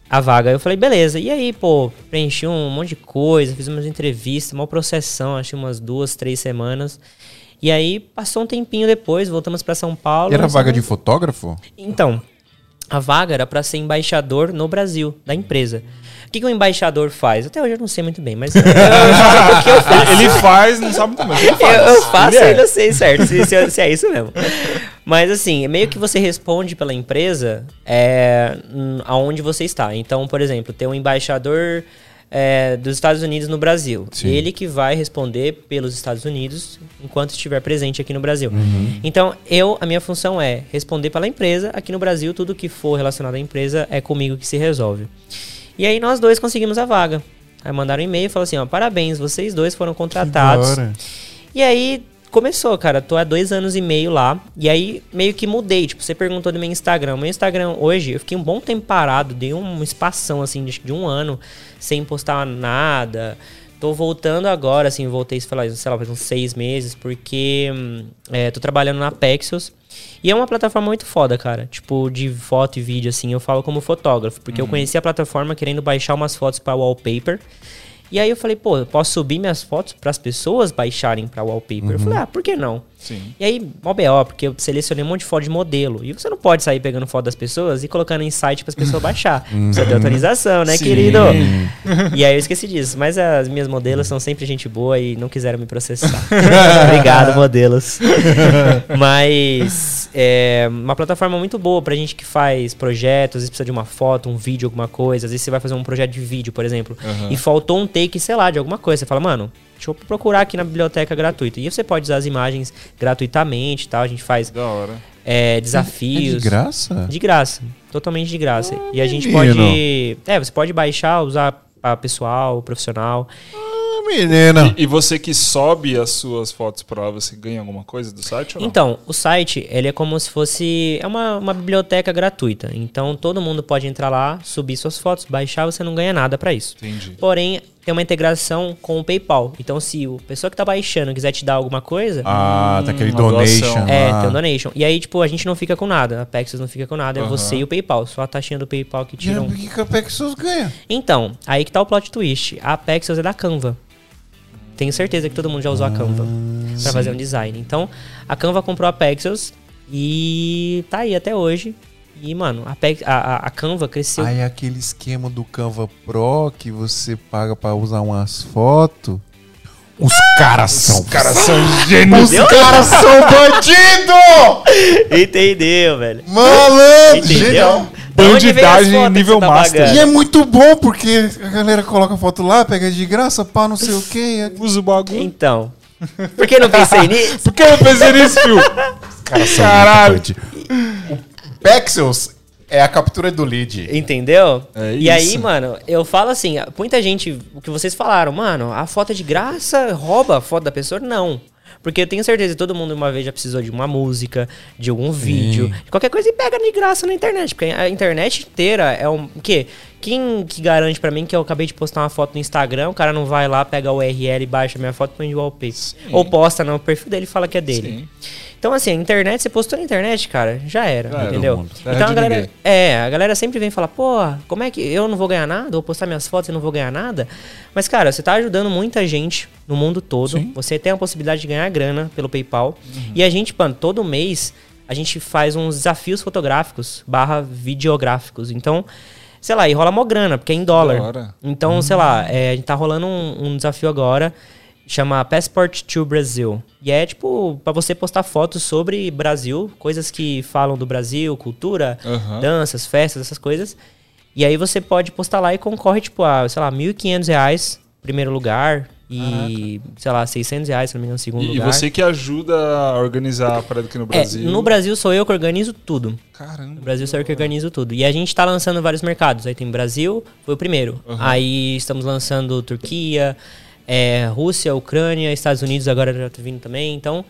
A vaga, eu falei, beleza. E aí, pô, preenchi um monte de coisa, fiz umas entrevistas, uma processão, acho que umas duas, três semanas. E aí, passou um tempinho depois, voltamos pra São Paulo. E era vaga de tava- fotógrafo? Então, a vaga era pra ser embaixador no Brasil, da empresa. O que, que um embaixador faz? Até hoje eu não sei muito bem, mas eu, eu que eu faço. Ele faz, não sabe muito bem. Eu, faz. eu faço e é. ainda sei certo se, se- se é isso mesmo. Mas assim, meio que você responde pela empresa é, aonde você está. Então, por exemplo, tem um embaixador é, dos Estados Unidos no Brasil. Sim. Ele que vai responder pelos Estados Unidos enquanto estiver presente aqui no Brasil. Então, eu, a minha função é responder pela empresa. Aqui no Brasil, tudo que for relacionado à empresa é comigo que se resolve. E aí nós dois conseguimos a vaga. Aí mandaram um e-mail e falaram assim, ó, parabéns, vocês dois foram contratados. E aí começou, cara. Tô há dois anos e meio lá. E aí meio que mudei. Tipo, você perguntou do meu Instagram. Meu Instagram hoje, eu fiquei um bom tempo parado. Dei um espação, assim, de, de um ano sem postar nada. Tô voltando agora, assim, voltei, sei lá, sei lá, faz uns seis meses, porque hum, é, tô trabalhando na Pexels. E é uma plataforma muito foda, cara. Tipo, de foto e vídeo, assim, eu falo como fotógrafo. Porque eu conheci a plataforma querendo baixar umas fotos para wallpaper. E aí eu falei, pô, eu posso subir minhas fotos para as pessoas baixarem para wallpaper? Eu falei, ah, por que não? Sim. E aí, mó BO, porque eu selecionei um monte de foto de modelo. E você não pode sair pegando foto das pessoas e colocando em site para as pessoas baixar. Precisa de autorização, né, Sim. querido? E aí eu esqueci disso. Mas as minhas modelos são sempre gente boa e não quiseram me processar. Obrigado, modelos. Mas é uma plataforma muito boa pra gente que faz projetos, às vezes precisa de uma foto, um vídeo, alguma coisa. Às vezes você vai fazer um projeto de vídeo, por exemplo, Aham. e faltou um take, sei lá, de alguma coisa. Você fala, mano, eu procurar aqui na biblioteca gratuita. E você pode usar as imagens gratuitamente e tal. A gente faz Da hora. é, É desafios. de graça? De graça. Totalmente de graça. e a gente menino. pode. É, você pode baixar, usar para pessoal, profissional. Ah, menina. E, e você que sobe as suas fotos pra lá, você ganha alguma coisa do site ou não? Então, o site, ele é como se fosse. É uma, uma biblioteca gratuita. Então, todo mundo pode entrar lá, subir suas fotos, baixar, você não ganha nada para isso. Entendi. Porém, tem uma integração com o PayPal. Então, se o pessoa que tá baixando quiser te dar alguma coisa, Ah, tá aquele doação. donation. é, tem um donation. E aí, tipo, a gente não fica com nada. A Pexels não fica com nada. É você e o PayPal. Só a taxinha do PayPal que E tiram. aí, o que que a Pexels ganha? Então, aí que tá o plot twist. A Pexels é da Canva. Tenho certeza que todo mundo já usou a Canva pra fazer um design. Então, a Canva comprou a Pexels e tá aí até hoje. E, mano, a, a, a- Canva cresceu. Aí aquele esquema do Canva Pro que você paga pra usar umas fotos. Os caras são. Os caras são gênios. Os caras são bandido! Entendeu, velho? Malandro! Entendeu? Genial. Bandidagem nível tá master. pagando? E é muito bom porque a galera coloca foto lá, pega de graça, pá, não sei o quê. Usa o bagulho. Então. Por que não pensei nisso? Por que eu não pensei nisso, Phil? Caras são Caralho. O Pexels é a captura do lead. Entendeu? É e aí, mano, eu falo assim, muita gente, o que vocês falaram, mano, a foto é de graça rouba a foto da pessoa? Não. Porque eu tenho certeza que todo mundo uma vez já precisou de uma música, de algum vídeo, de qualquer coisa e pega de graça na internet. Porque a internet inteira é um. quê? Quem que garante pra mim que eu acabei de postar uma foto no Instagram, o cara não vai lá, pega o URL, baixa minha foto e põe de wallpaper. Ou posta no perfil dele e fala que é dele. Sim. Então, assim, a internet, você postou na internet, cara, já era, Já era, entendeu? Terra Então a galera. ninguém. É, a galera sempre vem falar, pô, como é que eu não vou ganhar nada? Vou postar minhas fotos e não vou ganhar nada? Mas, cara, você tá ajudando muita gente no mundo todo. Você tem a possibilidade de ganhar grana pelo PayPal. E a gente, mano, todo mês a gente faz uns desafios fotográficos barra videográficos. Então, sei lá, e rola mó grana, porque é em dólar. Então, sei lá, é, a gente tá rolando um, um desafio agora, chama Passport to Brazil. E é tipo, pra você postar fotos sobre Brasil, coisas que falam do Brasil, cultura, Aham. danças, festas, essas coisas. E aí você pode postar lá e concorre, tipo, a, sei lá, 1.500 reais, primeiro lugar. E, sei lá, 600 reais, se não me engano, segundo E, e lugar. você que ajuda a organizar a parada aqui no É, Brasil. no Brasil sou eu que organizo tudo. Caramba. No Brasil sou eu que organizo tudo. E a gente tá lançando vários mercados. Aí tem Brasil, foi o primeiro. Aí estamos lançando Turquia, é, Rússia, Ucrânia, Estados Unidos agora já tá vindo também. Então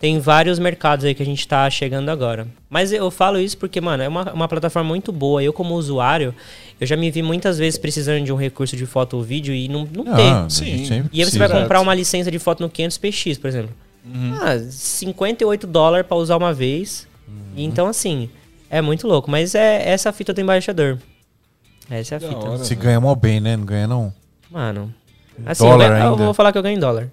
tem vários mercados aí que a gente tá chegando agora. Mas eu falo isso porque, mano, é uma, uma plataforma muito boa. Eu, como usuário, eu já me vi muitas vezes precisando de um recurso de foto ou vídeo e não, não ter. Ah, Sim. gente sempre E aí você vai comprar uma licença de foto no 500px, por exemplo. Ah, 58 dólares pra usar uma vez. E Então, assim, é muito louco. Mas é essa a fita do embaixador. Essa é a Da fita. hora. Se ganha mó bem, né? Não ganha não? Mano. Assim, Dólar eu, ganho- eu vou falar que eu ganho em dólar.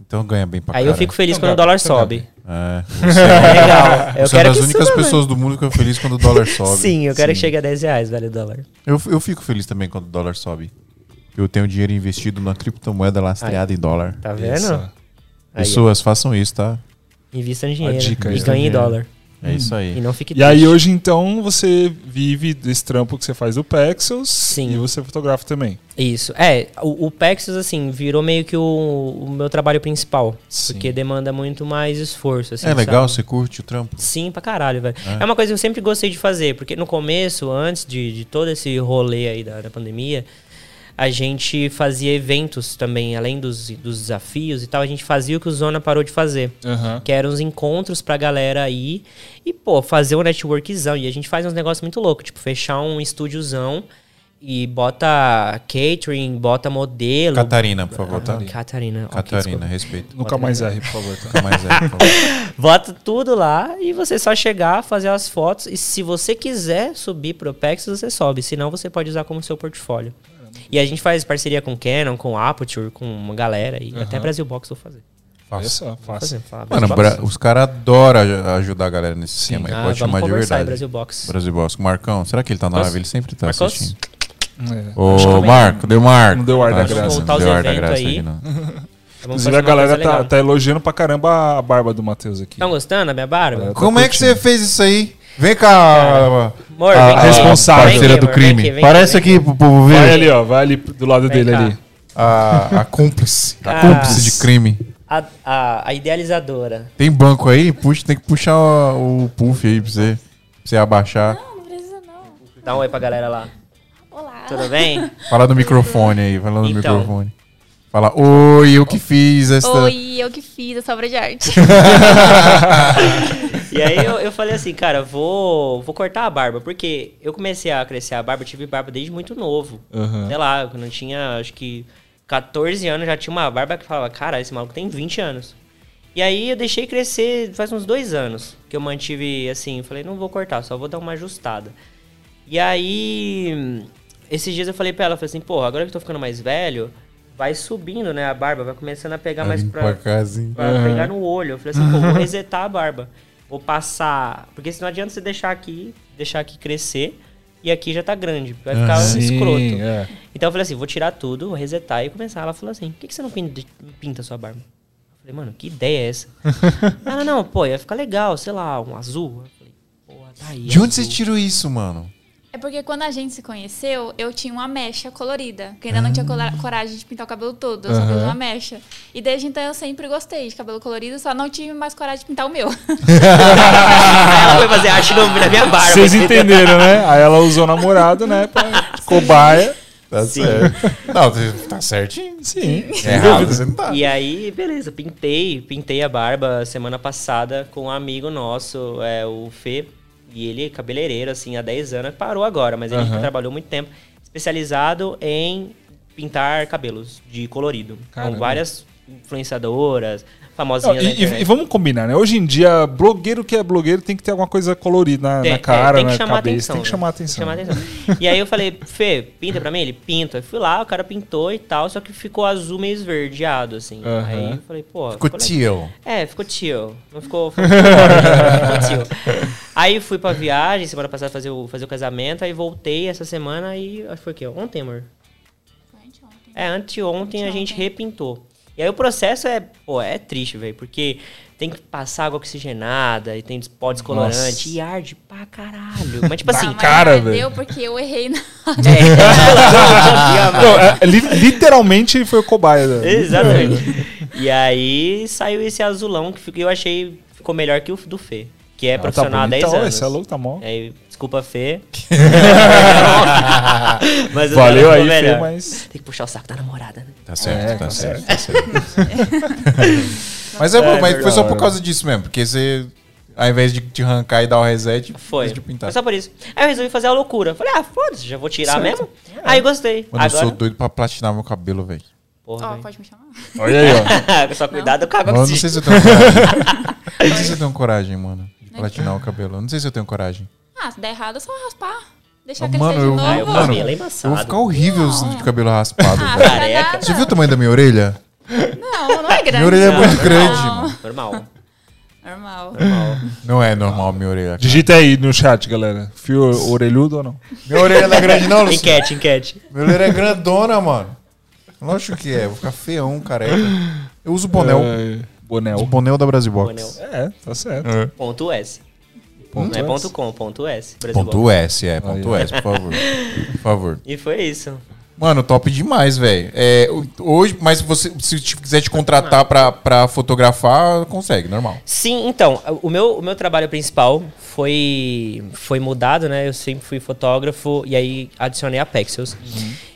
Então ganha bem pra Aí eu caralho. fico feliz Então, quando o dólar sobe. É. É legal. Eu Você é quero das que únicas suba, velho. pessoas do mundo que eu feliz quando o dólar sobe. Sim, eu quero que chegue a 10 reais, velho, o dólar. Eu, eu fico feliz também quando o dólar sobe. Eu tenho dinheiro investido na criptomoeda lastreada em dólar. Tá vendo? Isso. Aí, Pessoas, façam isso, tá? invista em dinheiro. dica aí e ganhe em também. dólar. É isso aí. E não fique E aí hoje então você vive desse trampo que você faz do Pexels Sim. e você fotografa também. Isso. É, o, o Pexels, assim, virou meio que o, o meu trabalho principal. Sim. Porque demanda muito mais esforço, assim, é legal, sabe? você curte o trampo? Sim, pra caralho, velho. É. uma coisa que eu sempre gostei de fazer, porque no começo, antes de, de todo esse rolê aí da, da pandemia, a gente fazia eventos também, além dos, dos desafios e tal, a gente fazia o que o Zona parou de fazer. Aham. Que eram os encontros pra galera aí e, pô, fazer um networkzão. E a gente faz uns negócios muito loucos, tipo, fechar um estúdiozão e bota catering, bota modelo. Catarina, por favor, tá? Catarina. Catarina, desculpa. respeito. Nunca mais erre, por favor. Tá? Nunca mais é, por favor. Bota tudo lá e você só chegar, fazer as fotos. E se você quiser subir pro Pexels, você sobe. Senão você pode usar como seu portfólio. E a gente faz parceria com Canon, com Aperture, com uma galera. E até Brasil Box vou fazer. Olha só, Vou fácil. fazer. Fala, Mano, Box. bra- os caras adoram aj- ajudar a galera nesse aí. Ah, Pode chamar de verdade. Brasil Box. Brasil Boss. Marcão, será que ele tá na live? Ele sempre tá Marcos? assistindo. É. Ô, Marco, deu Marco. Não deu ar da graça. não deu ar da graça aí. aqui, não. Inclusive a galera tá, tá elogiando pra caramba a barba do Matheus aqui. Estão gostando da minha barba? É. Como é que você fez isso aí? Vem cá, Amor, a, a responsável. Vem parceira aqui, do amor, vem crime. aqui, vem Parece aqui, aqui pro povo ver. Vai ali, ó. Vai ali do lado Vem dele cá. ali. A, a cúmplice. A Ah. cúmplice de crime. A, a, a idealizadora. Tem banco aí? Puxa, tem que puxar o, o puff aí pra você, pra você abaixar. Não, não precisa não. Dá um oi pra galera lá. Olá. Tudo bem? Fala no microfone aí, fala no Então. microfone. Fala, oi, eu que fiz esta. Oi, eu que fiz essa obra de arte. E aí eu, eu falei assim, cara, vou, vou cortar a barba. Porque eu comecei a crescer a barba, eu tive barba desde muito novo. Aham. Sei lá, quando eu tinha, acho que 14 anos, já tinha uma barba que falava, cara, esse maluco tem 20 anos. E aí eu deixei crescer faz uns dois anos. Que eu mantive assim, falei, não vou cortar, só vou dar uma ajustada. E aí, esses dias eu falei pra ela, falei assim, pô, agora que eu tô ficando mais velho, vai subindo, né, a barba, vai começando a pegar mais pra, pra pra pegar no olho. Eu falei assim, pô, vou resetar a barba. Vou passar. Porque senão adianta você deixar aqui, deixar aqui crescer. E aqui já tá grande. Vai ficar Sim, escroto. é. Então eu falei assim, vou tirar tudo, vou resetar e começar. Ela falou assim, por que, que você não pinta, a sua barba? Eu falei, mano, que ideia é essa? Ela, não, pô, ia ficar legal, sei lá, um azul. Eu falei, porra, tá aí. De onde você azul. tirou isso, mano? É porque quando a gente se conheceu, eu tinha uma mecha colorida. Porque ainda não tinha cora- coragem de pintar o cabelo todo. Eu só fiz uma mecha. E desde então eu sempre gostei de cabelo colorido, só não tive mais coragem de pintar o meu. Aí ela foi fazer arte na minha barba. Vocês entenderam, né? Aí ela usou o namorado, né? Pra cobaia. Tá Sim. certo. Não, tá certinho. Sim. É errado, você não tá. E aí, beleza, pintei, pintei a barba semana passada com um amigo nosso, é, o Fê. E ele é cabeleireiro, assim, há 10 anos, parou agora, mas ele Aham. trabalhou muito tempo, especializado em pintar cabelos de colorido. Caramba. Com várias influenciadoras, Não, famosinhas na e, e- e vamos combinar, né? Hoje em dia, blogueiro que é blogueiro tem que ter alguma coisa colorida na, Tem- na é, cara, tem que na chamar cabeça. atenção, tem que chamar Tem que atenção. chamar atenção. E aí eu falei, Fê, pinta pra mim? Ele pinta. Eu fui lá, o cara pintou e tal, só que ficou azul meio esverdeado, assim. Aí eu falei, pô. Ficou tio. É, ficou tio. Não ficou. Ficou, ficou tio. Aí fui pra viagem, semana passada fazer o, fazer o casamento, aí voltei essa semana e. Acho que foi o quê? Ontem, amor? É, anteontem a gente Anteontem. repintou. E aí o processo é, pô, é triste, velho, porque tem que passar água oxigenada e tem pó descolorante Nossa. e arde pra caralho. Mas tipo assim, Ah, mas cara, velho. porque eu errei na é, Não, é, li- literalmente foi o cobaia. da- Exatamente. e aí saiu esse azulão que eu achei ficou melhor que o do Fê, que é Ah, profissional há 10 bonitão, anos. Esse é louco, tá bom. Aí, desculpa, Fê. mas Valeu aí, ficou Fê, melhor. mas... Tem que puxar o saco da namorada, né? Tá certo, É, tá tá certo, tá certo. mas é, É, bom, mas foi só por causa disso mesmo, porque você, ao invés de te arrancar e dar o reset, Foi. de pintar. Foi só por isso. Aí eu resolvi fazer a loucura. Falei, ah, foda-se, já vou tirar Certo. mesmo. Aí gostei. Mano, eu Agora. sou doido pra platinar meu cabelo, velho. Porra, Ó, velho. pode me chamar? Olha aí, ó. Só cuidado com a água Eu não sei se- eu tenho coragem. Eu não sei se eu tenho coragem, mano, platinar o cabelo. Não sei se eu tenho coragem. Ah, se der errado é só raspar. Deixar Ah, crescer mano, de eu- novo. Eu Mano, é Eu vou ficar horrível Não. de cabelo raspado, Ah, velho. Você viu o tamanho da minha orelha? Não, não é grande. Minha orelha é não. muito grande, mano. Normal. Normal. Não é normal minha orelha. cara. Digita aí no chat, galera. Fio orelhudo ou não? Minha orelha não é grande, não, Luciano. Enquete, enquete. Minha orelha é grandona, mano. Lógico que é. Vou ficar feião, careca. Eu uso bonel. É, bonel. Bonel da Brasil Box. Bonel. É, tá certo. Ponto S. Ponto não é ponto com, ponto S. Ponto S, é. Ponto. S, por favor. Por favor. E foi isso. Mano, top demais, velho. É, hoje, mas você, se quiser te contratar pra, pra fotografar, consegue, normal. Sim, então, o meu, o meu trabalho principal foi, foi mudado, né? Eu sempre fui fotógrafo e aí adicionei a Pexels.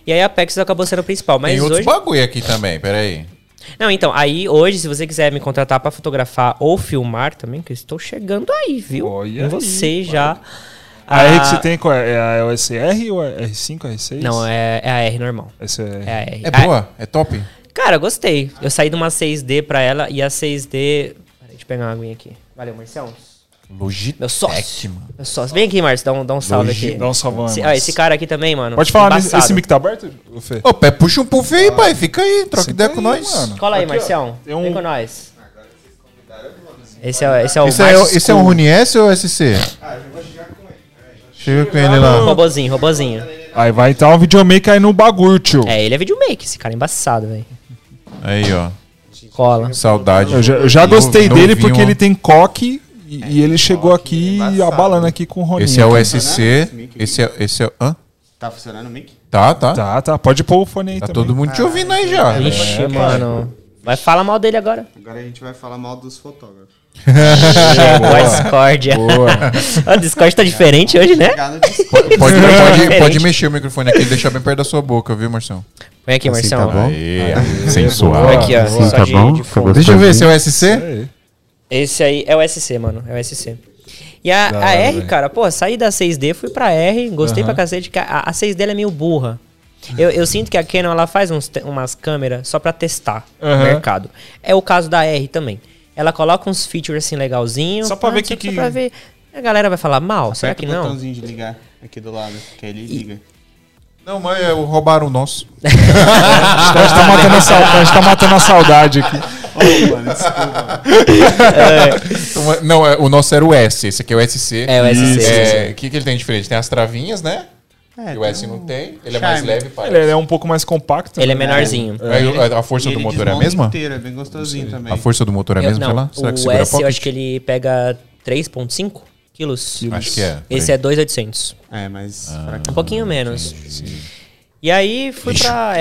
E aí a Pexels acabou sendo o principal. Mas Tem outros hoje. bagulho aqui também, peraí. Não, então, aí hoje, se você quiser me contratar pra fotografar ou filmar também, que eu estou chegando aí, viu? Olha Com aí, você já. A Ah, R que você tem qual é? É a OSR ou é R5, R6? Não, é, é a R normal. Essa é... É a R. É A- boa? É top? Cara, gostei. Eu saí de uma 6D pra ela e a 6D. Peraí, deixa eu pegar uma aguinha aqui. Valeu, Marcião. Logitech, Meu sócio. mano. Meu sócio. Vem aqui, Márcio, dá um, dá um salve aqui. Dá um salvão, Esse, Márcio. ah, esse cara aqui também, mano. Pode falar, nesse, embaçado. esse mic tá aberto, ô, Fê? Ô, pé, puxa um puff aí, pai. Fica aí, troca Senta ideia aí, com nós. mano. Cola aí, Aqui, ó, Marcião. tem um- Vem com nós. Esse é, esse é o Esse é, Márcio esse é um School. Rune S ou SC? Chega com ele lá. Robozinho, robozinho. Aí vai entrar um videomaker aí no bagulho, tio. É, ele é videomaker, esse cara é embaçado, velho. Aí, ó. Cola. Saudade. Eu já, eu já gostei dele porque ele tem coque e, e ele chegou aqui abalando aqui com o Roninho. Esse é o. SC. Esse é, esse é. Hã? Tá funcionando o mic? Tá, tá. Tá, Tá, tá. Pode pôr o fone aí também. todo mundo te ouvindo aí já. Ixi, mano. Vai falar mal dele agora. Agora a gente vai falar mal dos fotógrafos. Chegou a discórdia. o Discord tá diferente hoje, né? No Discord. Pode, pode, pode mexer o microfone aqui e deixar bem perto da sua boca, viu, Marcião? Vem aqui, Assim Marcião. tá bom? Aê, sensual. Vem aqui, ó. Assim tá de, bom? de fundo. Deixa eu ver, é o É SC? Esse aí é o SC, mano. É o SC. E a, a R, cara, pô, saí da 6D, fui pra R, gostei pra cacete, que a, a 6D ela é meio burra. Eu, eu sinto que a Canon ela faz uns umas câmeras só pra testar Aham. o mercado. É o caso da R também. Ela coloca uns features assim legalzinho. Só pra pá, ver só que- pra ver. A galera vai falar mal? Será Aperta que o não? botãozinho de ligar aqui do lado, que aí ele liga. Não, mas é, roubaram o nosso. A gente tá matando a a gente tá matando a saudade aqui. Mano, desculpa. É- não, é, o nosso era o S, esse aqui é o SC. É o SC. É, O que, que ele tem de diferente? Tem as travinhas, né? É, E o S não tem. Ele é mais charme. leve, Ele parece. é um pouco mais compacto. Ele é né? menorzinho. Aí, a- a força do ele motor é a mesma? Inteiro, é bem gostosinho também. A força do motor é a mesma, sei não, lá? Será que o segura S eu acho que ele pega 3.5 quilos. Acho que é. Esse é 2.800. É, mas... Ah. Um pouquinho menos. E aí fui pra.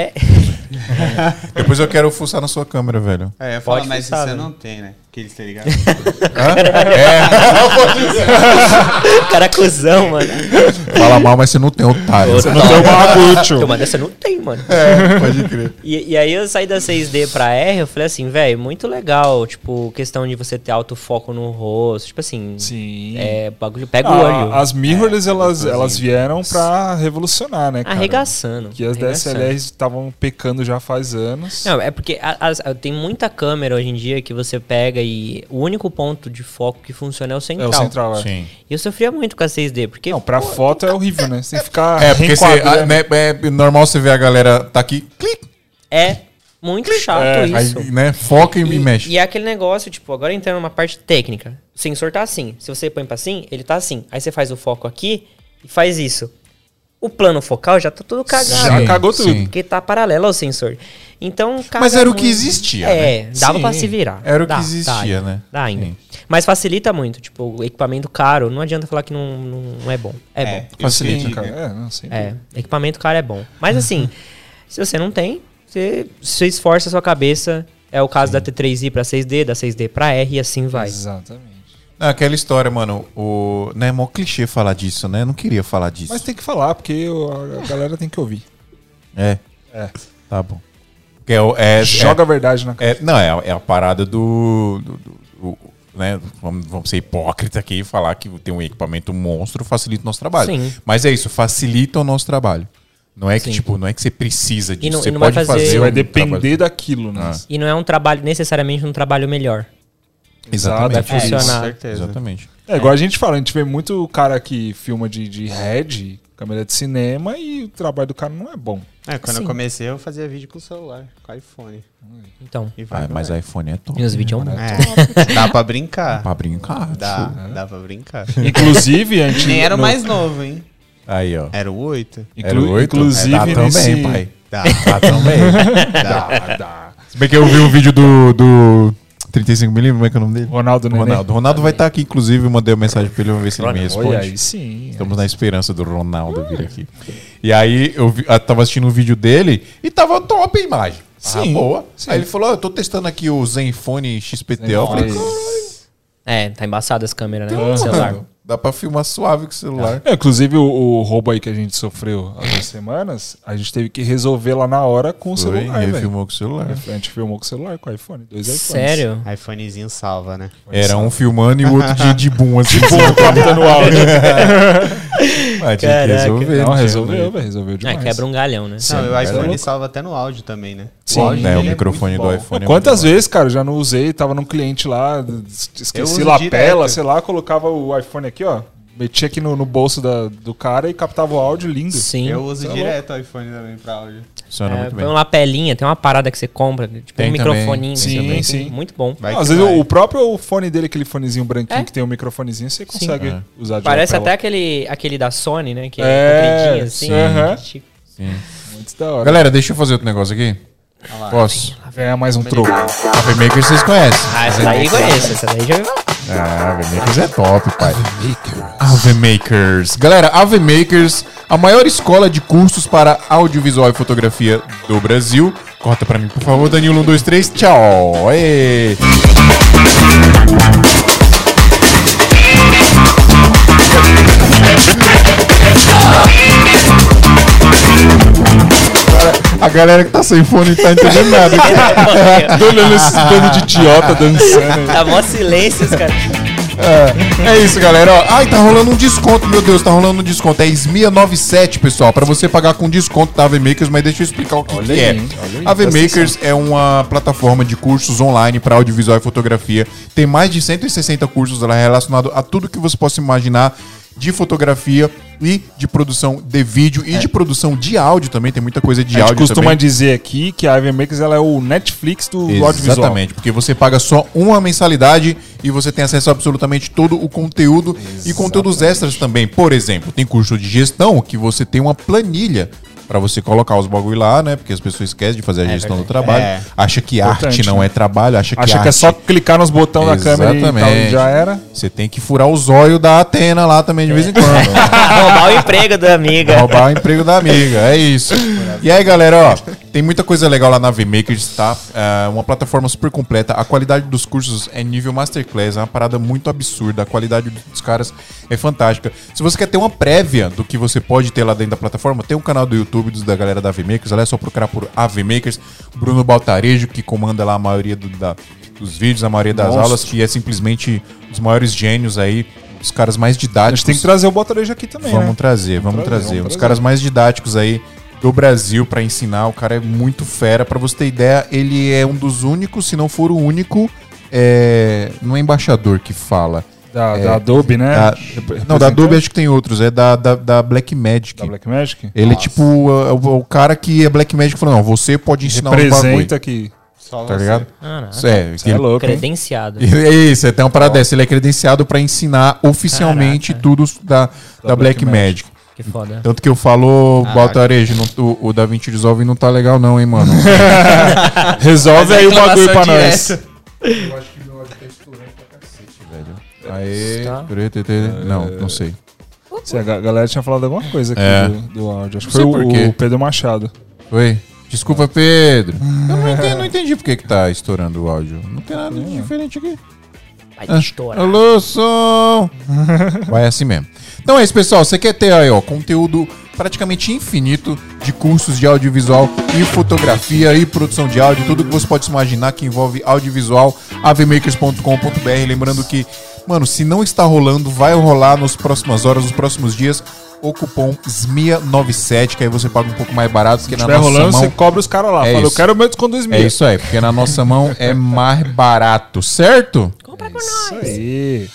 Depois eu quero fuçar na sua câmera, velho. É, falar, Pode mas fuçar, você velho. não tem, né? Que eles, tá ligado? cara cuzão, mano. Fala mal, mas você não tem otário. Você Não tem o bagulho, tio. mas dessa não tem, mano. Pode crer. E, e aí eu saí da 6D pra R, eu falei assim, velho, muito legal. Tipo, questão de você ter autofoco no rosto. Tipo assim. Sim. É, bagulho. Pega o Ah, olho. as mirrorless, elas, elas vieram pra revolucionar, né, cara? Arregaçando. Que as arregaçando. DSLRs estavam pecando já faz anos. Não, é porque a- as- a- tem muita câmera hoje em dia que você pega e o único ponto de foco que funciona é o é central. o central, é. Sim. E eu sofria muito com a 6D, porque. Não, pra foto é horrível, né? Você ficar É, porque você, reenquadrando. ah, né, é normal você ver a galera tá aqui, É muito chato É, isso. aí, né, foca e, me mexe. E é aquele negócio, tipo, agora entrando numa parte técnica. O sensor tá assim. Se você põe pra assim, ele tá assim. Aí você faz o foco aqui e faz isso. O plano focal já tá todo cagado. Já Sim, cagou tudo. sim. Porque tá paralelo ao sensor. Então, Mas era o que muito. existia, É, né? dava Sim, pra se virar. era o que Dá, existia, dá né? Dá ainda. Sim. Mas facilita muito. Tipo, o equipamento caro, não adianta falar que não, não é bom. É, bom. Facilita, Cara, é, não sei. É, equipamento caro é bom. Mas assim, se você não tem, você, você esforça a sua cabeça. É o caso da T3i pra 6D, da 6D pra R e assim vai. Exatamente. Ah, Aquela história, mano, o... Né, é mó clichê falar disso, né? Eu não queria falar disso. Mas tem que falar, porque a galera tem que ouvir. É, É. tá bom. Porque é, o- é, Joga a verdade na cara. É, não, é, a- é a parada do. do- do- do- né, vamos, vamos ser hipócrita aqui e falar que tem um equipamento monstro facilita o nosso trabalho. Sim. Mas é isso, facilita o nosso trabalho. Não é que, Sim. tipo, não é que você precisa disso. não- você e não vai pode fazer- fazer. Você vai um depender trabalho- daquilo, né? Ah. E não é um trabalho, necessariamente um trabalho melhor. Exatamente. Vai funcionar. Com certeza. Exatamente. É, igual a gente fala, a gente vê muito cara que filma de, de head, câmera de cinema, e o trabalho do cara não é bom. É, quando Sim. eu comecei, eu fazia vídeo com o celular, com o iPhone. Então, E vai, Ah, mas iPhone é top. e os vídeos é um É, dá pra brincar. Pra brincar. Dá, tio. dá pra brincar. Inclusive, a gente. Nem era o no- mais novo, hein? Aí, ó. Era o 8. Era inclu- oito? Inclusive, É, dá nesse. também, pai. Dá, Dá também. dá. Dá. Se bem que eu vi o vídeo do, do 35mm, como é que é o nome dele? Ronaldo Nenê. Ronaldo. O Ronaldo vai estar aqui, inclusive, eu mandei uma mensagem pra ele, vamos ver se ele me responde. Olha aí, sim. Estamos na esperança do Ronaldo vir aqui. E aí eu, vi, eu tava assistindo um vídeo dele e tava top a imagem. Tava Sim, boa. sim. Aí ele falou: "Ó, eu tô testando aqui o Zenfone XPTO. Eu falei. É, tá embaçado as câmeras, né? No celular. "Mano, dá pra filmar suave com o celular. É, inclusive, o, o roubo aí que a gente sofreu há duas semanas, a gente teve que resolver lá na hora com o Foi, celular, ele velho. filmou com o celular. A gente filmou com o celular, com o iPhone, dois iPhones. Sério? iPhonezinho salva, né? Era um filmando e o outro de, de boom, assim. Pô, captando áudio. Mas tinha que resolver. Não, tinha resolveu, velho, resolveu É, demais. quebra um galhão, né? Não, e o é iPhone salva até no áudio também, né? Sim, né, o é microfone muito do iPhone é Quantas vezes, cara, eu já não usei, tava num cliente lá, esqueci lapela, direto. sei lá, colocava o iPhone aqui, ó, metia aqui no, no bolso da- do cara e captava o áudio lindo. Sim. Eu uso Tá direto o iPhone também pra áudio. Funciona É, muito põe bem. uma lapelinha, tem uma parada que você compra, tipo Tem um também. microfoninho. Sim, tem- sim. Muito bom. Não, às vezes vai. o próprio fone dele, aquele fonezinho branquinho É. que tem o microfonezinho, você consegue É. usar de Parece até aquele, aquele da Sony, né? Que é, É, compridinho assim. sim. Tipo, Sim. Muito da hora. Galera, deixa eu fazer outro negócio aqui. Posso? Ganhar mais um troco. A Maker vocês conhecem. Ah, essa daí eu conheço, essa daí já falar. Ah, Ave Makers é top, pai. Ave Makers. Galera, Ave Makers, a maior escola de cursos para audiovisual e fotografia do Brasil. Corta pra mim, por favor, Danilo. Um, dois, três, tchau. Ê. A galera que tá sem fone não tá entendendo nada. Tô olhando esses bando de idiota dançando. Tá mó silêncio, os caras. É isso, galera. Ó, ai, tá rolando um desconto, meu Deus, tá rolando um desconto. É SMIA 97, pessoal, pra você pagar com desconto da AV Makers, mas deixa eu explicar o que, Olha que aí, é. aí, A AV presta Makers é uma plataforma de cursos online para audiovisual e fotografia. Tem mais de 160 cursos lá relacionados a tudo que você possa imaginar de fotografia e de produção de vídeo e de produção de áudio também. Tem muita coisa de A gente áudio costuma também. dizer aqui que a Ivy Makers ela é o Netflix do audiovisual. Exatamente, porque você paga só uma mensalidade e você tem acesso a absolutamente todo o conteúdo e conteúdos extras também. Por exemplo, tem curso de gestão que você tem uma planilha pra você colocar os bagulho lá, né? Porque as pessoas esquecem de fazer a gestão do trabalho. É. Acha que Importante, arte não né? é trabalho, acha que Acha que arte é só clicar nos botões da câmera e tal, e já era. Você tem que furar o zóio da Atena lá também de vez em quando. Roubar o emprego da amiga. Roubar o emprego da amiga, é isso. E aí, galera, ó, tem muita coisa legal lá na VMakers, tá? É uma plataforma super completa. A qualidade dos cursos é nível masterclass, é uma parada muito absurda. A qualidade dos caras é fantástica. Se você quer ter uma prévia do que você pode ter lá dentro da plataforma, tem um canal do YouTube da galera da VMakers, lá é só procurar por AVMakers. Bruno Baltarejo, que comanda lá a maioria do- da- dos vídeos, a maioria das Monstro. aulas, que é simplesmente os maiores gênios aí, os caras mais A didáticos. gente tem que trazer o Botarejo aqui também, Vamos né? trazer, vamos, trazer, trazer. vamos Um dos trazer. caras mais didáticos aí do Brasil pra ensinar. O cara é muito fera. Pra você ter ideia, ele é um dos únicos, se não for o único, é... não é embaixador que fala. Da, É, da Adobe, né? Da- não, da Adobe acho que tem outros. É da, da, da Black Magic. da Blackmagic. Ele é tipo o, o- o cara que é Black Magic falou, não, você pode ensinar os bagulho. representa aqui. Só Tá você. ligado? Ah, Isso é, Você é louco, hein? Credenciado. É isso, tem uma parada dessa. Ele é credenciado pra ensinar oficialmente Caraca. tudo da, da, Black, Black Magic. Que foda. Tanto que eu falo, Ah, Baltarejo, não- o, o Da Vinci Resolve não tá legal não, hein, mano. Resolve aí o bagulho pra nós. eu acho que meu áudio tá estourando pra cacete, velho. Aê, Tá. não, não sei. Se a ga- galera tinha falado alguma coisa aqui É. do, do áudio. Acho que foi o, o Pedro Machado. Oi? Desculpa, Pedro. Eu não entendi, não entendi por que que tá estourando o áudio. Não tem nada de diferente aqui. Vai estourar. Alô, som! Vai assim mesmo. Então é isso, pessoal. Você quer ter aí, ó, conteúdo praticamente infinito de cursos de audiovisual e fotografia e produção de áudio, tudo que você pode imaginar que envolve audiovisual, avmakers.com.br. Lembrando que, mano, se não está rolando, vai rolar nas próximas horas, nos próximos dias, o cupom SMIA97, que aí você paga um pouco mais barato, porque na nossa rolando, mão... você cobra os caras lá. É Fala, eu isso. quero o meu desconto 2 mil. É isso aí, porque na nossa mão é mais barato, certo? Com Isso nós. aí.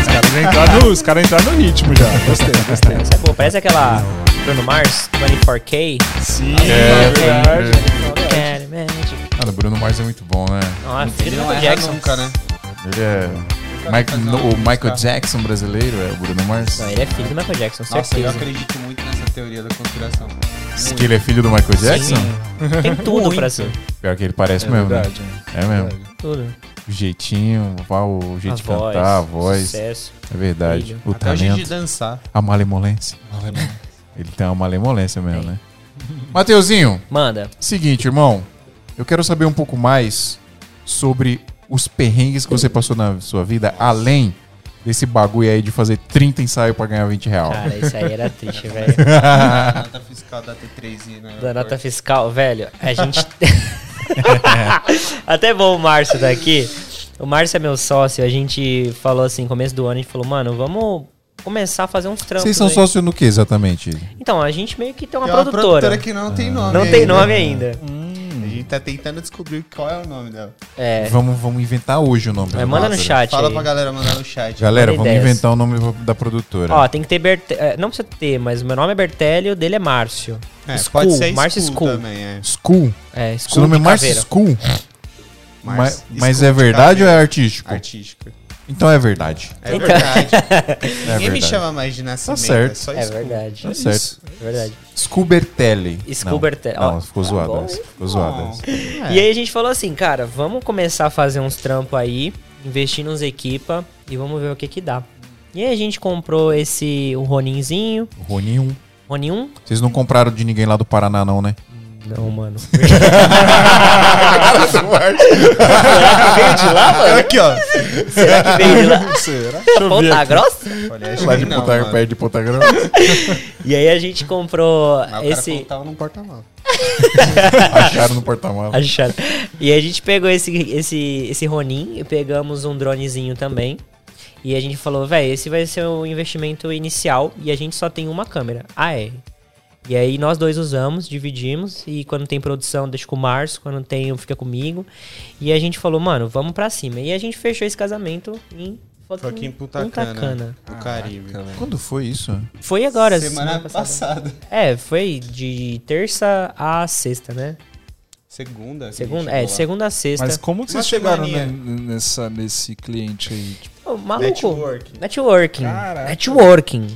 Os caras entraram no, os caras entraram no ritmo já. Gostei, gostei. Essa é boa. Parece aquela Bruno Mars, 24K. Sim, É, é verdade. É. Mano, o Bruno Mars é muito bom, né? Nossa, filho Ele do não Michael erra Jackson. nunca, né? Ele é. Mike- o Michael. Jackson brasileiro é o Bruno Mars? Não, ele é filho do Michael Jackson, Nossa, eu certeza. acredito muito nessa teoria da conspiração. Diz que ele é filho do Michael Jackson? Tem tudo pra ser. Pior que ele parece É mesmo, né? verdade. É mesmo. Tudo. O jeitinho, o jeito A de voz, cantar, a voz. Sucesso. É verdade. Brilho. O Até o jeito de talento, dançar. a malemolência. Ele tem uma malemolência mesmo, né? Mateuzinho, Manda. seguinte, irmão. Eu quero saber um pouco mais sobre os perrengues que você passou na sua vida, além desse bagulho aí de fazer 30 ensaios pra ganhar 20 real. Cara, isso aí era triste, velho. A nota fiscal da T3 né? Da nota fiscal, velho, a gente. Até bom o Márcio daqui. O Márcio é meu sócio, a gente falou assim, começo do ano, a gente falou, mano, vamos começar a fazer uns trampos. Vocês são aí. sócios no que exatamente? Então, a gente meio que tem uma, Tem uma produtora. produtora que não tem nome Não tem ainda. nome ainda. A gente tá tentando descobrir qual é o nome dela. É. Vamos, vamos inventar hoje o nome Mas manda no produtora. chat Fala aí. pra galera mandar no chat. Galera, vamos ideias. inventar o nome da produtora. Ó, tem que ter Berte... é, Não precisa ter, mas meu nome é Bertelli e o dele é Márcio. É, School, pode ser Márcio School School. também, é. School. É, Seu School nome é Márcio. School? Márcio Mas, mas School é de verdade ou é Caveira. artístico? Então é verdade. É Então- verdade. É Ninguém me chama mais de nascimento. certo. É só É School. verdade. Tá certo. É verdade. Scubertelli. Scubertelli. Não, Ó, não ficou tá zoado. bom, essa. hein? Ficou zoado. Bom. essa. É. E aí a gente falou assim, cara, vamos começar a fazer uns trampos aí, investir nos equipa e vamos ver o que que dá. E aí a gente comprou esse, o Roninzinho, Roninho 1. Ronin 1? Vocês não compraram de ninguém lá do Paraná, não, né? Não, mano. Veio de lá, mano? Aqui, ó. Será que veio de lá? Será? Ponta aqui. Grossa? Olha, acho Lá que de não, Ponta, perto de Ponta Grossa. E aí a gente comprou Mas o cara esse... num porta-malas. Acharam no porta-malas. Acharam. E a gente pegou esse, esse, esse Ronin e pegamos um dronezinho também. E a gente falou, velho, esse vai ser o investimento inicial e a gente só tem uma câmera, AR. E aí nós dois usamos, dividimos e quando tem produção deixa com o Márcio, quando tem fica comigo. E a gente falou, mano, vamos pra cima. E a gente fechou esse casamento em Foi aqui em Punta, Cana, no Caribe. Quando foi isso? Foi agora, Semana passada. passada. É, foi de terça a sexta, né? Segunda? Segunda, é, lá. segunda a sexta. Mas como que vocês chegaram ne- nessa, nesse cliente aí? Tipo, Ô, maluco. Networking. Networking. Caraca. Networking.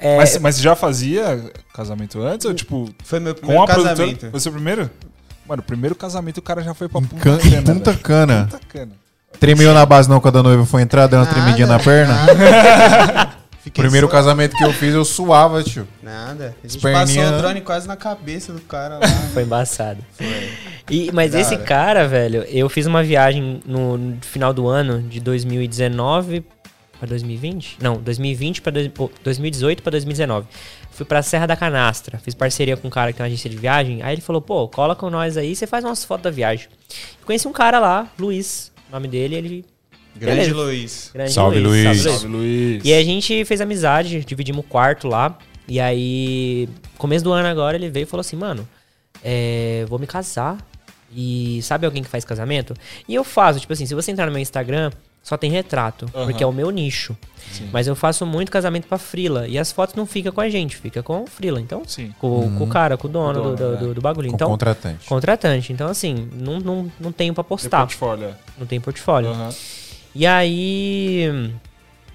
É, mas, mas já fazia casamento antes? Ou tipo, Foi meu com primeiro casamento. Foi seu primeiro? Mano, o primeiro casamento o cara já foi pra Punta Can- Cana. Punta velho. Cana. Punta Cana. Tremeu na base não quando a noiva foi entrar, deu uma Nada, tremidinha na perna. Primeiro só- casamento que eu fiz, eu suava, tio. Nada. A gente Perninha- passou o drone quase na cabeça do cara lá. Foi embaçado. E, mas Da esse hora. cara, velho, eu fiz uma viagem no, no final do ano, de 2019 pra 2020? Não, 2020 pra dois- pô, 2018 pra 2019. Fui pra Serra da Canastra, fiz parceria com um cara que tem uma agência de viagem. Aí ele falou, pô, cola com nós aí, você faz umas fotos da viagem. Conheci um cara lá, Luiz, o nome dele, ele... Grande Beleza. Luiz. Grande Salve, Luiz. Salve, Luiz. E a gente fez amizade, dividimos o quarto lá. E aí, começo do ano agora, ele veio e falou assim, mano, é, vou me casar. E sabe alguém que faz casamento? E eu faço, tipo assim, se você entrar no meu Instagram, só tem retrato, porque é o meu nicho. Mas eu faço muito casamento pra frila. E as fotos não ficam com a gente, fica com o frila. Então, Sim. com, com o cara, com o dono, dono, do, do, né? do- do bagulho. Com Então, contratante. contratante. Então, assim, não, não, não tenho pra Tem postar. portfólio. Não tem portfólio. Aham. E aí.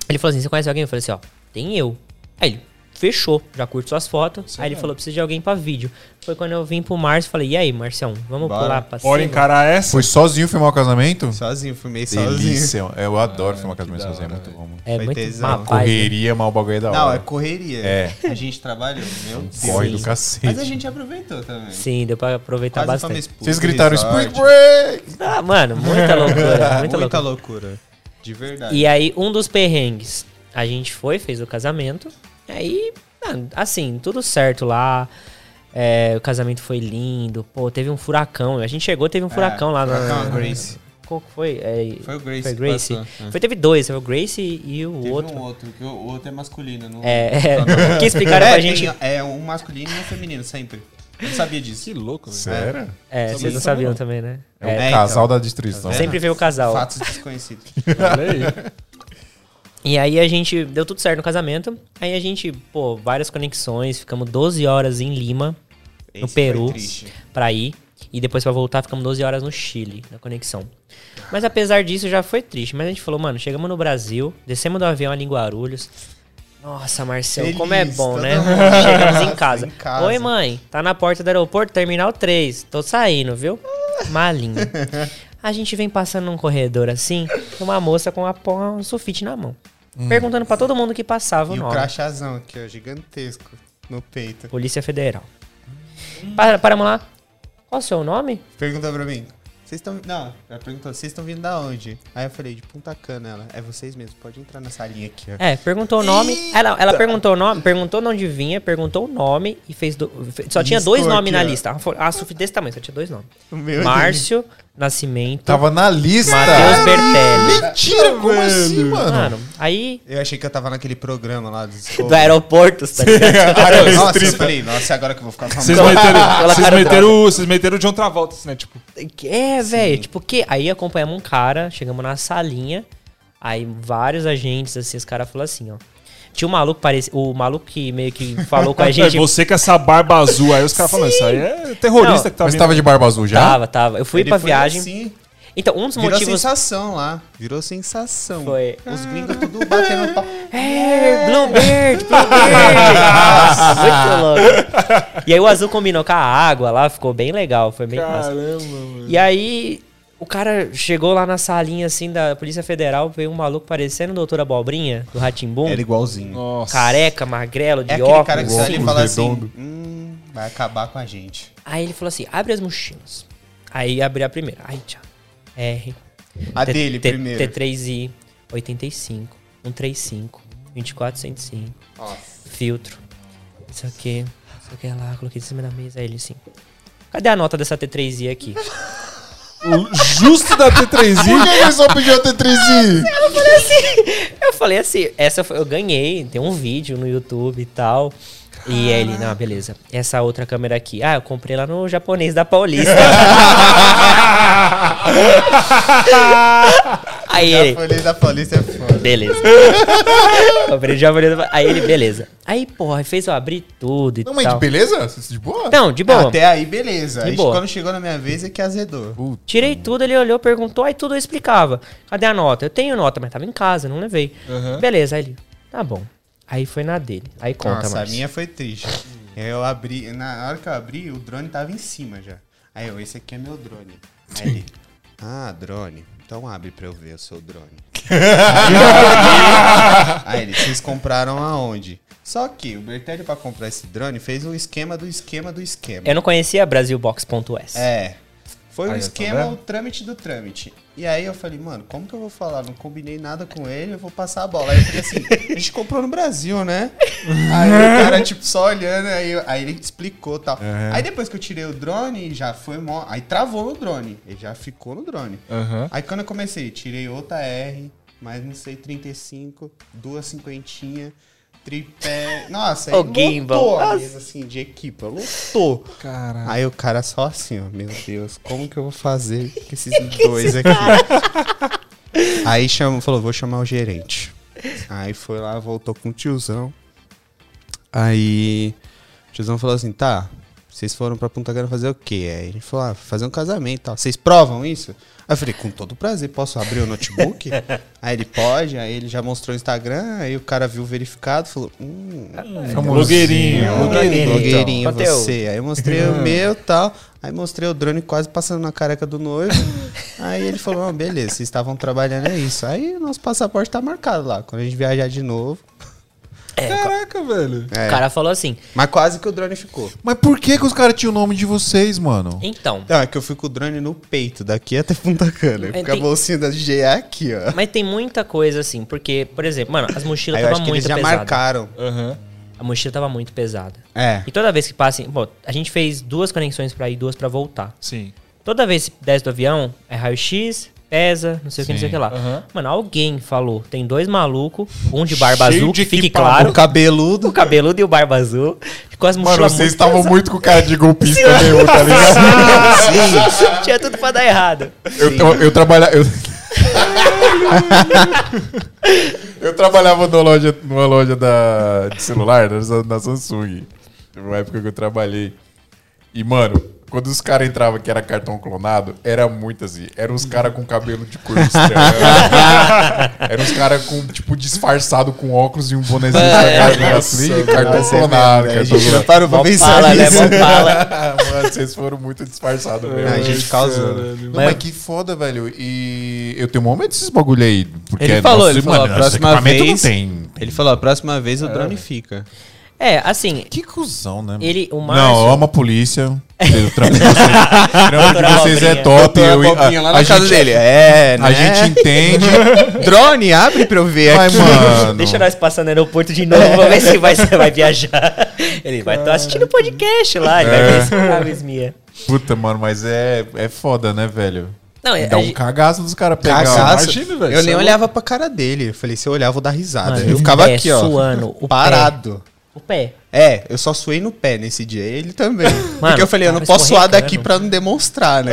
Ele falou assim: você conhece alguém? Eu falei assim: ó, tem eu. Aí ele, fechou, já curto suas fotos. aí ele falou: precisa de alguém pra vídeo. Foi quando eu vim pro Márcio e falei: e aí, Marcião, vamos Bora. pular pra Bora encarar essa? Foi sozinho filmar o casamento? Sozinho, filmei sozinho. Delícia. Eu adoro filmar que casamento da sozinho, é hora, muito bom. É Foi muito tesão. uma paz, né? Correria, mas o bagulho é da hora. Não, é correria. É. A gente trabalhou, meu Deus. Corre do Sim. cacete. Mas a gente aproveitou também. Sim, deu pra aproveitar Quase bastante. Vocês gritaram. Spring Break! Ah, mano, muita loucura. Muita, Muita loucura. loucura. De verdade. E aí, um dos perrengues, a gente foi, fez o casamento. E aí, assim, tudo certo lá. É, o casamento foi lindo. Pô, teve um furacão. A gente chegou, teve um furacão lá Furacão, na. Grace. Qual que foi? É, Foi o Grace. Foi Grace? passou. É. Foi, teve dois, foi o Grace e o Teve outro. um outro, que o o outro é masculino. Não... É, é, que explicaram é, pra gente. tem- é um masculino e um feminino, sempre. Eu não sabia disso. Que louco, velho. Sério? É, Sabia vocês não sabiam também, né? É o É, casal então. da destruição. Sempre veio o casal. Fatos desconhecidos. Olha aí. E aí a gente deu tudo certo no casamento. Aí a gente, pô, várias conexões, ficamos 12 horas em Lima, no Esse foi Peru, pra ir. E depois pra voltar ficamos 12 horas no Chile, na conexão. Mas apesar disso já foi triste. Mas a gente falou, mano, chegamos no Brasil, descemos do avião ali em Guarulhos. Nossa, Marcelo, Feliz, como é bom, né? Chegamos em casa. Em casa. Oi, mãe, tá na porta do aeroporto, terminal 3. Tô saindo, viu? Malinho. A gente vem passando num corredor assim, uma moça com a porra, um sulfite na mão. Perguntando pra todo mundo que passava o E o nome. crachazão aqui, ó, gigantesco no peito. Polícia Federal. Para, paramos lá. Qual o seu nome? Pergunta pra mim. Vocês estão. Não, ela perguntou, vocês estão vindo da onde? Aí eu falei, de Punta Cana, ela. É vocês mesmos, pode entrar na salinha aqui, ó. É, perguntou o nome. Ela, ela perguntou o nome, perguntou de onde vinha, perguntou o nome e fez. do- só tinha dois nomes na ó. lista. A sulfite desse tamanho, só tinha dois nomes. O meu Márcio Nascimento. Tava na lista. Matheus Bertelli. Mentira, como assim, mano? Mano, aí. Eu achei que eu tava naquele programa lá do. Do aeroporto, tá ligado? Nossa, eu falei, nossa, agora que eu vou ficar Vocês famoso. meteram, Aquela vocês meteram, o- vocês meteram o John Travolta, assim, né? Tipo, É, velho, tipo, que? Aí acompanhamos um cara, chegamos na salinha, aí vários agentes, assim, os caras falaram assim, ó. Tinha um maluco, parece, o maluco que meio que falou com a gente. é você com essa barba azul. Aí os caras falam, isso aí é terrorista Não, que tá Mas vindo. tava de barba azul já? Tava, tava. Eu fui Ele pra foi viagem. assim, Então, um dos virou motivos. sensação lá. Virou sensação. Foi. Os gringos tudo batendo papo. É, Bluebird, Bluebird. Nossa, muito louco. E aí o azul combinou com a água lá, ficou bem legal, foi bem massa. Caramba, mano. E aí, o cara chegou lá na salinha, assim, da Polícia Federal, veio um maluco parecendo o Doutor Abobrinha, do Ratimbum. Era igualzinho. Nossa. Careca, magrelo, de É aquele óculos. cara que olha e redondo. assim: hum, vai acabar com a gente. Aí ele falou assim, abre as mochilas. Aí abri a primeira. Aí, tchau. R. A T- dele T- primeiro. T3i, 85, 135, 2405. Nossa. filtro. Isso aqui, isso aqui lá, coloquei em cima da mesa. Aí ele assim. Cadê a nota dessa T3i aqui? O justo da Por T3i. que ele só pediu ter 3i? Eu falei assim, essa foi- eu ganhei, tem um vídeo no YouTube e tal. E aí ele, não, beleza. Essa outra câmera aqui. Ah, eu comprei lá no japonês da Paulista. aí ele, folha da Paulista é foda. beleza. comprei no japonês da Aí ele, beleza. Aí, porra, fez eu abrir tudo e Não, mas tal. de beleza? De boa? Não, de boa. Até aí, beleza. De Aí boa. quando chegou na minha vez é que azedou. Tirei tudo, ele olhou, perguntou, aí tudo eu explicava. Cadê a nota? Eu tenho nota, mas tava em casa, não levei. Beleza, aí ele, tá bom. Aí foi na dele. Aí conta, Nossa, a mais. minha foi triste. Eu abri, na hora que eu abri, o drone tava em cima já. Aí eu, esse aqui é meu drone. Aí ele, ah, drone. Então abre pra eu ver o seu drone. Aí ele, vocês compraram aonde? Só que o Bertelli pra comprar esse drone fez o esquema do esquema do esquema. Eu não conhecia BrasilBox.s. É. Foi o tá esquema, vendo? o trâmite do trâmite. E aí eu falei, mano, como que eu vou falar? Não combinei nada com ele, eu vou passar a bola. Aí eu falei assim, a gente comprou no Brasil, né? Aí o cara, tipo, só olhando, aí, eu- aí ele explicou e tal. Aí depois que eu tirei o drone, já foi mó. Aí travou no drone. Ele já ficou no drone. Aham. Aí quando eu comecei, tirei outra R, mais não sei, 35, duas cinquentinha, tripé. Nossa, aí O gimbal. lotou a mesa assim de equipa, lotou. Caralho. Aí o cara só assim, ó, meu Deus, como que eu vou fazer com esses dois aqui? Aí chamou, falou, vou chamar o gerente. Aí foi lá, voltou com o tiozão. Aí o tiozão falou assim, tá, vocês foram pra Punta Cana fazer o quê? Aí ele falou, ah, fazer um casamento e tal. Vocês provam isso? Aí eu falei, com todo prazer, posso abrir o notebook? aí ele pode, aí ele já mostrou o Instagram, aí o cara viu o verificado, falou, hum, Blogueirinho. Blogueirinho. blogueirinho Então, é você. Aí eu mostrei o meu e tal. Aí mostrei o drone quase passando na careca do noivo. Aí ele falou, não, beleza, vocês estavam trabalhando é isso. Aí o nosso passaporte tá marcado lá. Quando a gente viajar de novo. É, Caraca, velho. É. O cara falou assim, Mas quase que o drone ficou. Mas por que, que os caras tinham o nome de vocês, mano? então, Não, é que eu fui com o drone no peito, daqui até Punta Cana. É, Fica a bolsinha da DJ aqui, ó. mas tem muita coisa assim, porque, por exemplo, mano, as mochilas estavam acho que eles muito já pesadas. marcaram. Aham. A mochila tava muito pesada. É. E toda vez que passa, assim, pô, a gente fez duas conexões pra ir, duas pra voltar. Sim. Toda vez que desce do avião, é raio-x, pesa, não sei o que, não sei o que lá. aham. Mano, alguém falou, tem dois malucos, um de barba Cheio azul, de que fique claro, O cabeludo. o cabeludo e o barba azul, com as Mano, vocês estavam muito com cara de golpista meu, tá ligado? Tinha tudo pra dar errado. Eu, eu, eu trabalha- eu- Eu trabalhava numa loja, numa loja da, de celular, na, na Samsung. Uma época que eu trabalhei. E, mano, quando os caras entravam que era cartão clonado, era muito assim. Eram os caras com cabelo de cor estranha. Eram os caras com, tipo, disfarçado com óculos e um bonezinho pra cara assim. e Cartão clonado. A Cartão gente já clonado. parou pra pensar né? nisso. Mano, vocês foram muito disfarçados mesmo. A gente causou. Não, mas que foda, velho. E eu tenho um momento desses bagulho aí. Porque, Ele falou, ele falou, mano, a próxima vez- Não tem. Ele falou, a próxima vez o drone fica. É, assim, Que cuzão, né? ele, o Não, Márcio... eu amo a polícia. O trampo de vocês, o trampo de vocês é top. Eu, a lá na a casa gente, dele. É, né? A gente entende. Drone, abre pra eu ver Mas, aqui. mano. Deixa nós passar no aeroporto de novo, vamos ver se vai, se vai viajar. Ele vai estar assistindo podcast lá, ele vai ver esse. Puta, mano, mas é, é foda, né, velho? Não, é, Dá um cagaço dos caras pegar. Cagaço. Imagina, velho, Eu nem é olhava pra cara dele. Eu falei, se eu olhar, eu vou dar risada. Mano, eu o ficava pé aqui, ó. suando, o pé. O pé. É, eu só suei no pé nesse dia. Ele também. Porque eu falei, eu não posso suar daqui pra não demonstrar, né?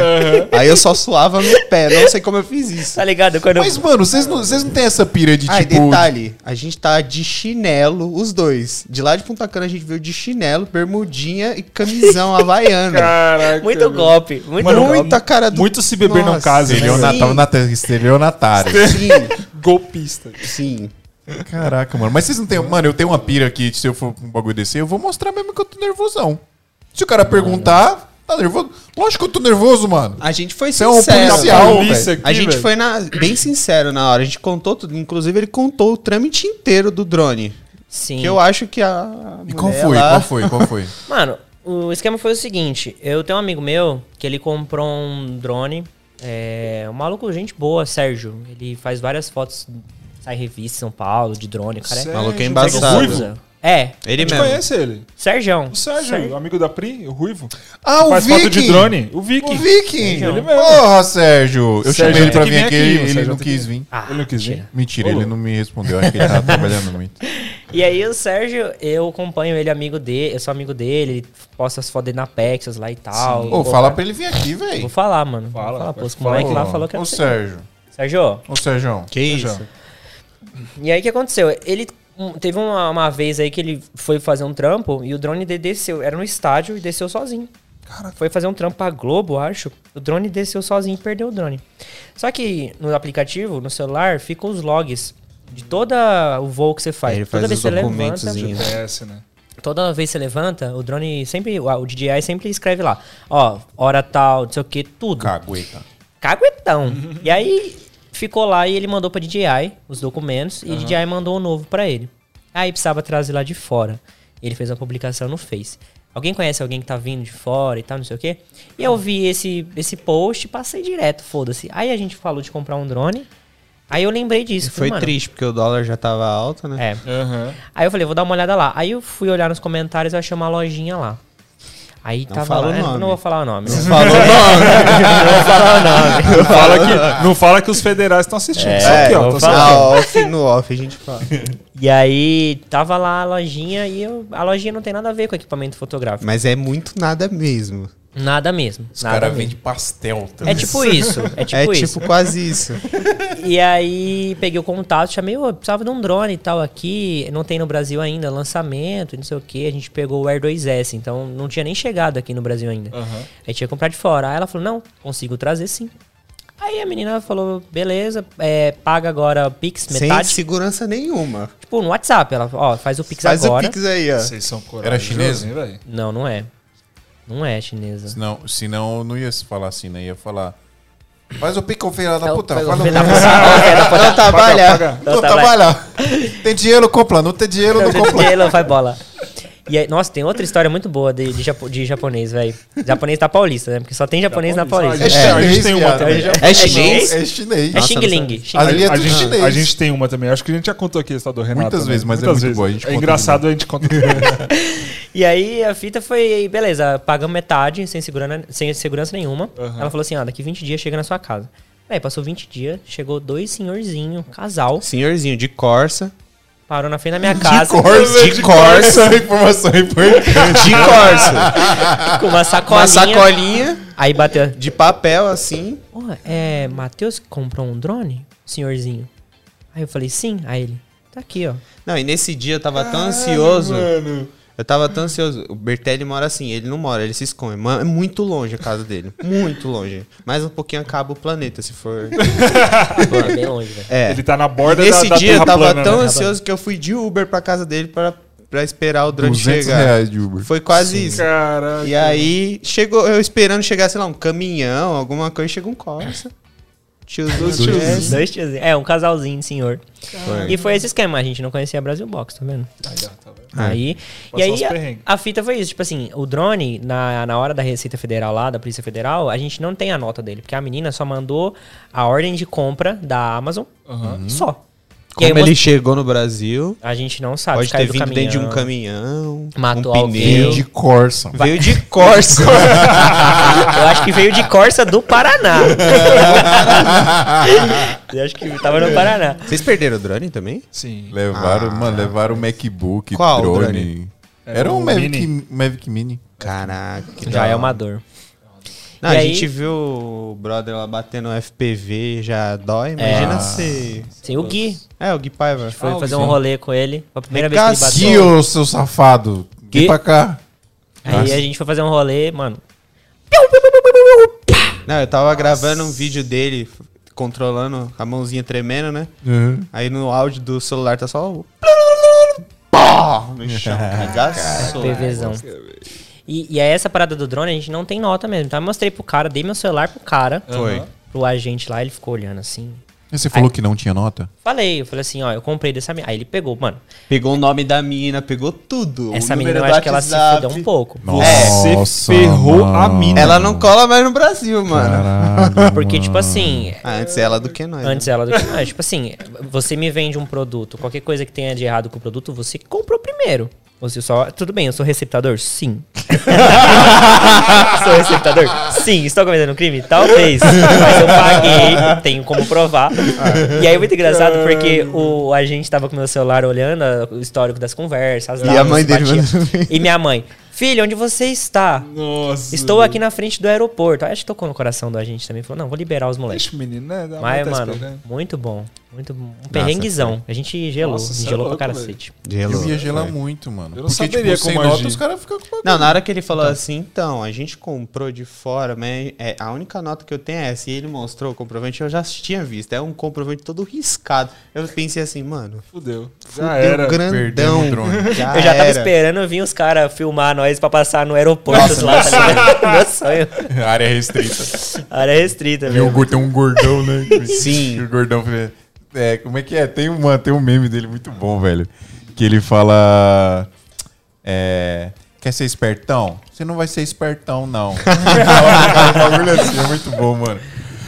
Aí eu só suava no pé. Não sei como eu fiz isso. Tá ligado? Quando Mas, mano, vocês não, vocês não têm essa pira de Ah, tipo. detalhe, a gente tá de chinelo, os dois. De lá de Punta Cana a gente veio de chinelo, bermudinha e camisão havaiana. Caraca. muito golpe, muito Mano, golpe. Muita cara do... Muito se beber não Nossa, case, né? Estelionatário, estelionatário. Sim, Golpista. sim. Caraca, mano. Mas vocês não têm. Mano, eu tenho uma pira que se eu for um bagulho desse, eu vou mostrar mesmo que eu tô nervosão. Se o cara perguntar, tá nervoso? Lógico que eu tô nervoso, mano. A gente foi Você é um sincero. policial, velho. velho. a gente velho. foi na, bem sincero na hora. A gente contou tudo. Inclusive, ele contou o trâmite inteiro do drone. Sim. Que eu acho que a. E qual mulher foi? lá- Qual foi? Qual foi? Mano, o esquema foi o seguinte: eu tenho um amigo meu que ele comprou um drone. É, um maluco, gente boa, Sérgio. Ele faz várias fotos, sai revista em São Paulo, de drone. O cara é. Maluco é Sérgio embaçado. Ruivo? É, Ele mesmo. conhece ele. Sérgio. O Sérgio, amigo da Pri, o Ruivo. Ah, Faz foto de drone. O Viking. O Viking! Ele mesmo. Porra, Sérgio! Eu Sérgio chamei ele pra vir aqui, aqui, o ele Sérgio não quis vir. Ah, Ele não quis vir? Mentira, ele não me respondeu. Acho que ele tava trabalhando muito. E aí o Sérgio, eu acompanho ele, amigo dele, eu sou amigo dele, ele posta as fotos dele na Pexas lá e tal. Ô, Pô, fala cara, pra ele vir aqui, Vou velho. falar, mano. Fala, Vou falar, pô, os moleque lá falou que Ô, era Sérgio. Sérgio, Ô, Sérgio. Que isso? E aí o que aconteceu? Ele um, teve uma, uma vez aí que ele foi fazer um trampo e o drone dele desceu. Era no estádio e desceu sozinho. Foi fazer um trampo pra Globo, acho. O drone desceu sozinho e perdeu o drone. Só que no aplicativo, no celular, ficam os logs de todo o voo que você faz. Ele toda faz vez os que você levanta. GPS, né? toda vez que você levanta, o drone sempre, o o DJI sempre escreve lá, ó, hora tal, não sei o que, tudo. Cagueta. Caguetão. e aí ficou lá e ele mandou pra DJI os documentos e a DJI mandou um novo pra ele. Aí precisava trazer lá de fora. Ele fez uma publicação no Face. Alguém conhece alguém que tá vindo de fora e tal, não sei o quê? E eu vi esse, esse post e passei direto, foda-se. Aí a gente falou de comprar um drone. Aí eu lembrei disso. Foi falei, triste, porque o dólar já tava alto, né? É. Aham. Aí eu falei, vou dar uma olhada lá. Aí eu fui olhar nos comentários e achei uma lojinha lá. Aí Não tava lá. Não vou falar o nome. Não Falou o nome. vou falar o nome. Não fala, que, não fala que os federais estão assistindo. Só É, aqui, ó. só falar. aqui. Ah, off, no off a gente fala. E aí tava lá a lojinha e eu, a lojinha não tem nada a ver com equipamento fotográfico. Mas é muito nada mesmo. Nada mesmo. Os caras vendem pastel também. É tipo isso. É tipo é isso. tipo quase isso. E aí peguei o contato, chamei, ô, precisava de um drone e tal aqui. Não tem no Brasil ainda, lançamento, não sei o que. A gente pegou o Air 2S, então não tinha nem chegado aqui no Brasil ainda. Aí tinha que comprar de fora. Aí ela falou, não, consigo trazer sim. Aí a menina falou, beleza, é, paga agora Pix, Sem metade. segurança nenhuma. Tipo, no WhatsApp. Ela, ó, faz o Pix Faz agora. o Pix aí, ó. Vocês são corajosos, Era chinesa? hein, velho? Não, não é. Não é chinesa. Senão, senão eu não ia se falar assim, né? Ia falar. Faz o pico, filha da puta. faz o da puta. Não trabalhar. Paga. Não, trabalha. Tem dinheiro, compra. Não tem dinheiro, não compra. Dinheiro, vai bola. E aí, nossa, tem outra história muito boa de, de, japo- de japonês, velho. Japonês da Paulista, né? Porque só tem japonês na Paulista. É chinês, a gente tem uma também. É chinês? É chinês. É Nossa, Xing Ling. Ali é A tudo gente, chinês. a gente tem uma também. Acho que a gente já contou aqui a história do Renato. Muitas também. vezes, mas é muito boa, a gente é conta engraçado a gente conta. E aí a fita foi, beleza, pagamos metade, sem, segura, sem segurança nenhuma. Ela falou assim, ah, daqui 20 dias chega na sua casa. Aí passou 20 dias, chegou dois senhorzinhos, casal, Senhorzinho de Corsa. Parou na frente da minha casa Corsa, De Corsa. Informação é importante. De Corsa. com uma sacolinha. Uma sacolinha Aí bateu. de papel assim. Ô, é Matheus que comprou um drone? Senhorzinho. Aí eu falei, sim. Aí ele, tá aqui, ó. Não, e nesse dia eu tava tão ansioso. Eu tava tão ansioso. O Bertelli mora assim, ele não mora, ele se esconde. Mano, É muito longe a casa dele. Muito longe. Mais um pouquinho acaba o planeta, se for. É bem longe, velho. É. Ele tá na borda Nesse da, da dia eu tava plana, tão né? ansioso que eu fui de Uber pra casa dele pra, pra esperar o drone 200 chegar. reais de Uber. Foi quase isso. Caraca. E aí, chegou, eu esperando chegar, sei lá, um caminhão, alguma coisa, chega um Corsa. Tiozinho. desce. Dois tiozinhos. É, um casalzinho de senhor. Foi. E foi esse esquema, a gente não conhecia Brasil Box, tá vendo? Aí, e Passou aí os a, perrengues. a fita foi isso, tipo assim, o drone, na, na hora da Receita Federal lá, da Polícia Federal, a gente não tem a nota dele, porque a menina só mandou a ordem de compra da Amazon, só. Aí Como eu ele chegou no Brasil, A gente não sabe pode ter do vindo dentro de um caminhão, Matou um alguém. pneu. De Corsa. Veio de Corsa. Eu acho que veio de Corsa do Paraná. eu acho que tava no Paraná. Vocês perderam o drone também? Sim. Levaram, mano, levaram o MacBook, Qual drone. drone? Era um o Mavic Mini. Mavic Mini. Caraca. Já é uma dor. Não, E a aí- gente viu o brother lá batendo FPV, já dói. Imagina se. Sim, o Gui. É, o Gui Paiva. Foi Ah, fazer Gui. um rolê com ele. Foi a primeira vez que ele bateu. seu safado. Vem Que? pra cá. Aí a gente foi fazer um rolê, mano. Não, eu tava gravando um vídeo dele controlando a mãozinha tremendo, né? Aí no áudio do celular tá só o. Pá! No chão. Regaçou. PVzão. E, e é essa parada do drone, a gente não tem nota mesmo. Então eu mostrei pro cara, dei meu celular pro cara, Foi. pro agente lá, ele ficou olhando assim. E Você falou que não tinha nota? Falei, eu falei assim, ó, eu comprei dessa mina. Aí ele pegou, mano. Pegou o nome da mina, pegou tudo. Essa o menina número eu acho que ela se fudeu um pouco. É. Você ferrou a mina. Ela não cola mais no Brasil, mano. Caralho, Porque, tipo mano. assim, Ah, antes ela do que nós. antes né? ela do que nós. Tipo assim, você me vende um produto, qualquer coisa que tenha de errado com o produto, você comprou primeiro. Você só. Tudo bem, eu sou receptador? Sim. sou receptador? Sim. Estou cometendo um crime? Talvez. Mas eu paguei, tenho como provar. E aí é muito engraçado porque o agente tava com meu celular olhando a- o histórico das conversas, as E a datas, mãe dele batia. E minha mãe, filho, onde você está? Nossa. Estou aqui na frente do aeroporto. Acho que tocou no coração do agente também. Falou, não, vou liberar os moleques. Deixa o menino, né? Dá Mas, mano, esperando. muito bom. Muito bom. Um perrenguezão. A gente gelou. Nossa, cê é gelou louco, pra cacete. Gelou. Eu ia gelar muito, mano. Eu não Porque, saberia tipo, sem como nota, os caras ficam com Não, na hora que ele falou assim, então, a gente comprou de fora, mas é, a única nota que eu tenho é essa. E ele mostrou o comprovante, eu já tinha visto. É um comprovante todo riscado. Eu pensei assim, mano, Fudeu. Já fudeu era. grandão. perdemos o drone. Já eu já tava era. esperando vir os caras filmar nós pra passar no aeroporto lá, tá? Meu sonho. Área restrita. Área restrita, E o velho. tem um gordão, né? Sim. O gordão é, como é que é? Tem, uma, tem um meme dele muito bom, velho. Que ele fala. É. Quer ser espertão? Você não vai ser espertão, não. bagulho assim é muito bom, mano.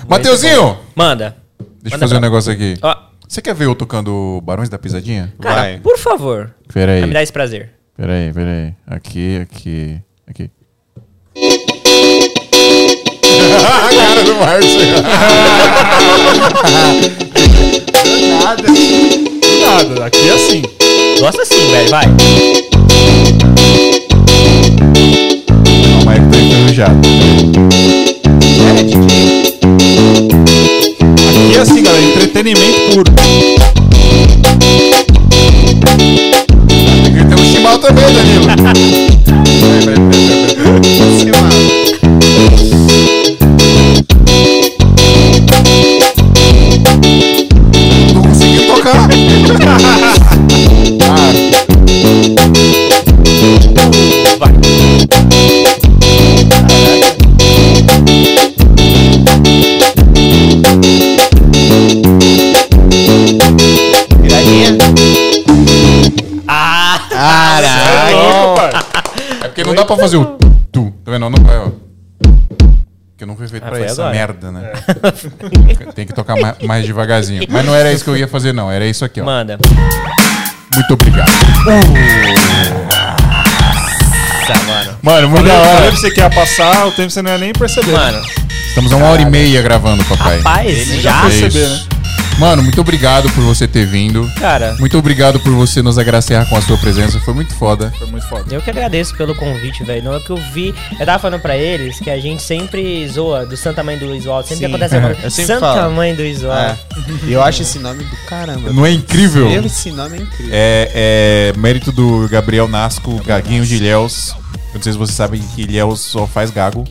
Mateuzinho! Manda. Deixa eu fazer um pra- negócio aqui. Ó, Você quer ver eu tocando Barões da Pisadinha? cara, Vai. por favor. Pera Pra me dar esse prazer. Pera aí, pera aí. Aqui, aqui, aqui. A cara do Márcio. Nada. Nada. Aqui é assim. Gosta assim, velho, vai. Calma aí que tá enferrujado. Aqui é assim, galera. Entretenimento puro. Ha ha ha! É pra fazer o tu. Tá vendo? Não vai, ó. Porque não foi feito Ah, pra isso, agora. merda, né? Tem que tocar mais, mais devagarzinho. Mas não era isso que eu ia fazer, não. Era isso aqui, ó. Manda. Muito obrigado. Tá, mano. Mano, muito da hora. pra você que ia passar, o tempo você não ia nem perceber. Mano, Estamos a uma hora e meia gravando, papai. rapaz, já já. perceber, Isso. né? Mano, muito obrigado por você ter vindo. Cara, Muito obrigado por você nos agraciar com a sua presença. Foi muito foda. Foi muito foda. eu que agradeço pelo convite, velho. Não é que eu vi. Eu tava falando pra eles que a gente sempre zoa do Santa Mãe do Luiz Waldo. Sempre Sim. acontece alguma Eu sempre Santa falo. Mãe do Luiz É. Waldo. Eu acho esse nome do caramba. Não é incrível? Eu, esse nome é incrível. É, é mérito do Gabriel Nasco, Gaguinho de Ilhéus. Eu não sei se vocês sabem que Ilhéus só faz gago.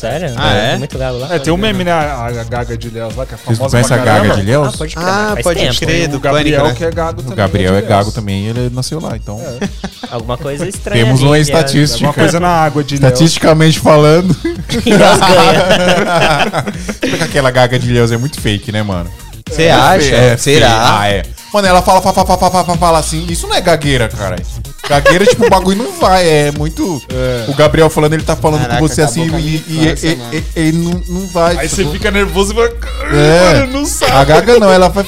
Sério? Ah, é? Muito galo lá. É, tem um meme, né? A, a Gaga de Léus lá, que é Vocês famosa conhecem a pra Gaga caramba. de Ilhéus? Ah, pode crer. Ah, faz pode tempo. crer, O do Gabriel, Pânico, né? que é gago O também. Gabriel de é gago também, ele nasceu lá, então. Alguma coisa estranha. Temos ali, uma que é- estatística. Alguma coisa na água de Ilhéus. Estatisticamente falando. Ganha. Porque aquela gaga de Ilhéus é muito fake, né, mano? Você acha? É, Será? Ah, é. Mano, ela fala, fala, fala, fala, fala, fala assim. Isso não é gagueira, cara. Gagueira, tipo, o bagulho não vai. É muito. O Gabriel falando, ele tá falando Caraca, com você assim e, e- e- e- ele não, não vai. Aí você fica nervoso e vai. É. Mano, não sabe. A Gaga não, ela faz.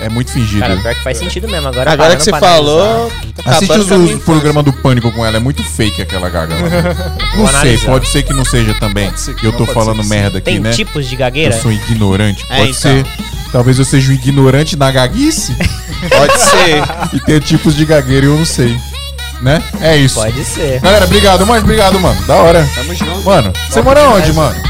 É muito fingido. Cara, pior que faz sentido mesmo. Agora, Agora que você falou, tá Assiste os, os programas do Pânico com ela, é muito fake aquela Gaga. lá. Não Vou sei, analisar. pode ser que não seja também. que Eu tô falando merda aqui, Tem né? tipos de Eu gagueira? sou ignorante. É, Pode então. ser. Talvez eu seja um ignorante na gaguice Pode ser. e tenha tipos de gagueira e eu não sei. Né? É isso. Pode ser. Galera, obrigado, mas obrigado, mano. Da hora. Tamo junto. Mano, você mora onde, mano?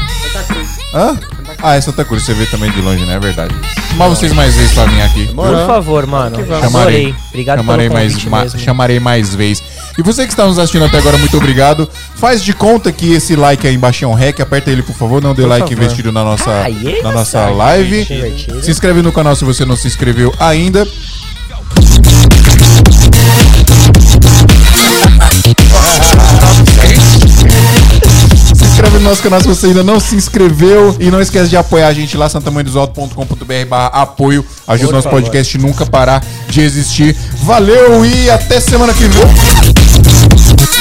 Hã? Ah, é Santa Cruz, você vê também de longe, né? É verdade. Chamar vocês mais vezes pra vir aqui. Por favor, mano. Chamarei. Obrigado chamarei mais, ma- mesmo. chamarei mais vezes. E você que está nos assistindo até agora, muito obrigado. Faz de conta que esse like aí embaixo é um rec, aperta ele por favor, não dê like favor. investido na nossa, Ah, e na nossa live. Se inscreve no canal se você não se inscreveu ainda. Nosso canal se você ainda não se inscreveu. E não esquece de apoiar a gente lá, santamanhodosalto.com.br barra apoio. Ajuda o nosso podcast nunca parar de existir. Valeu e até semana que vem.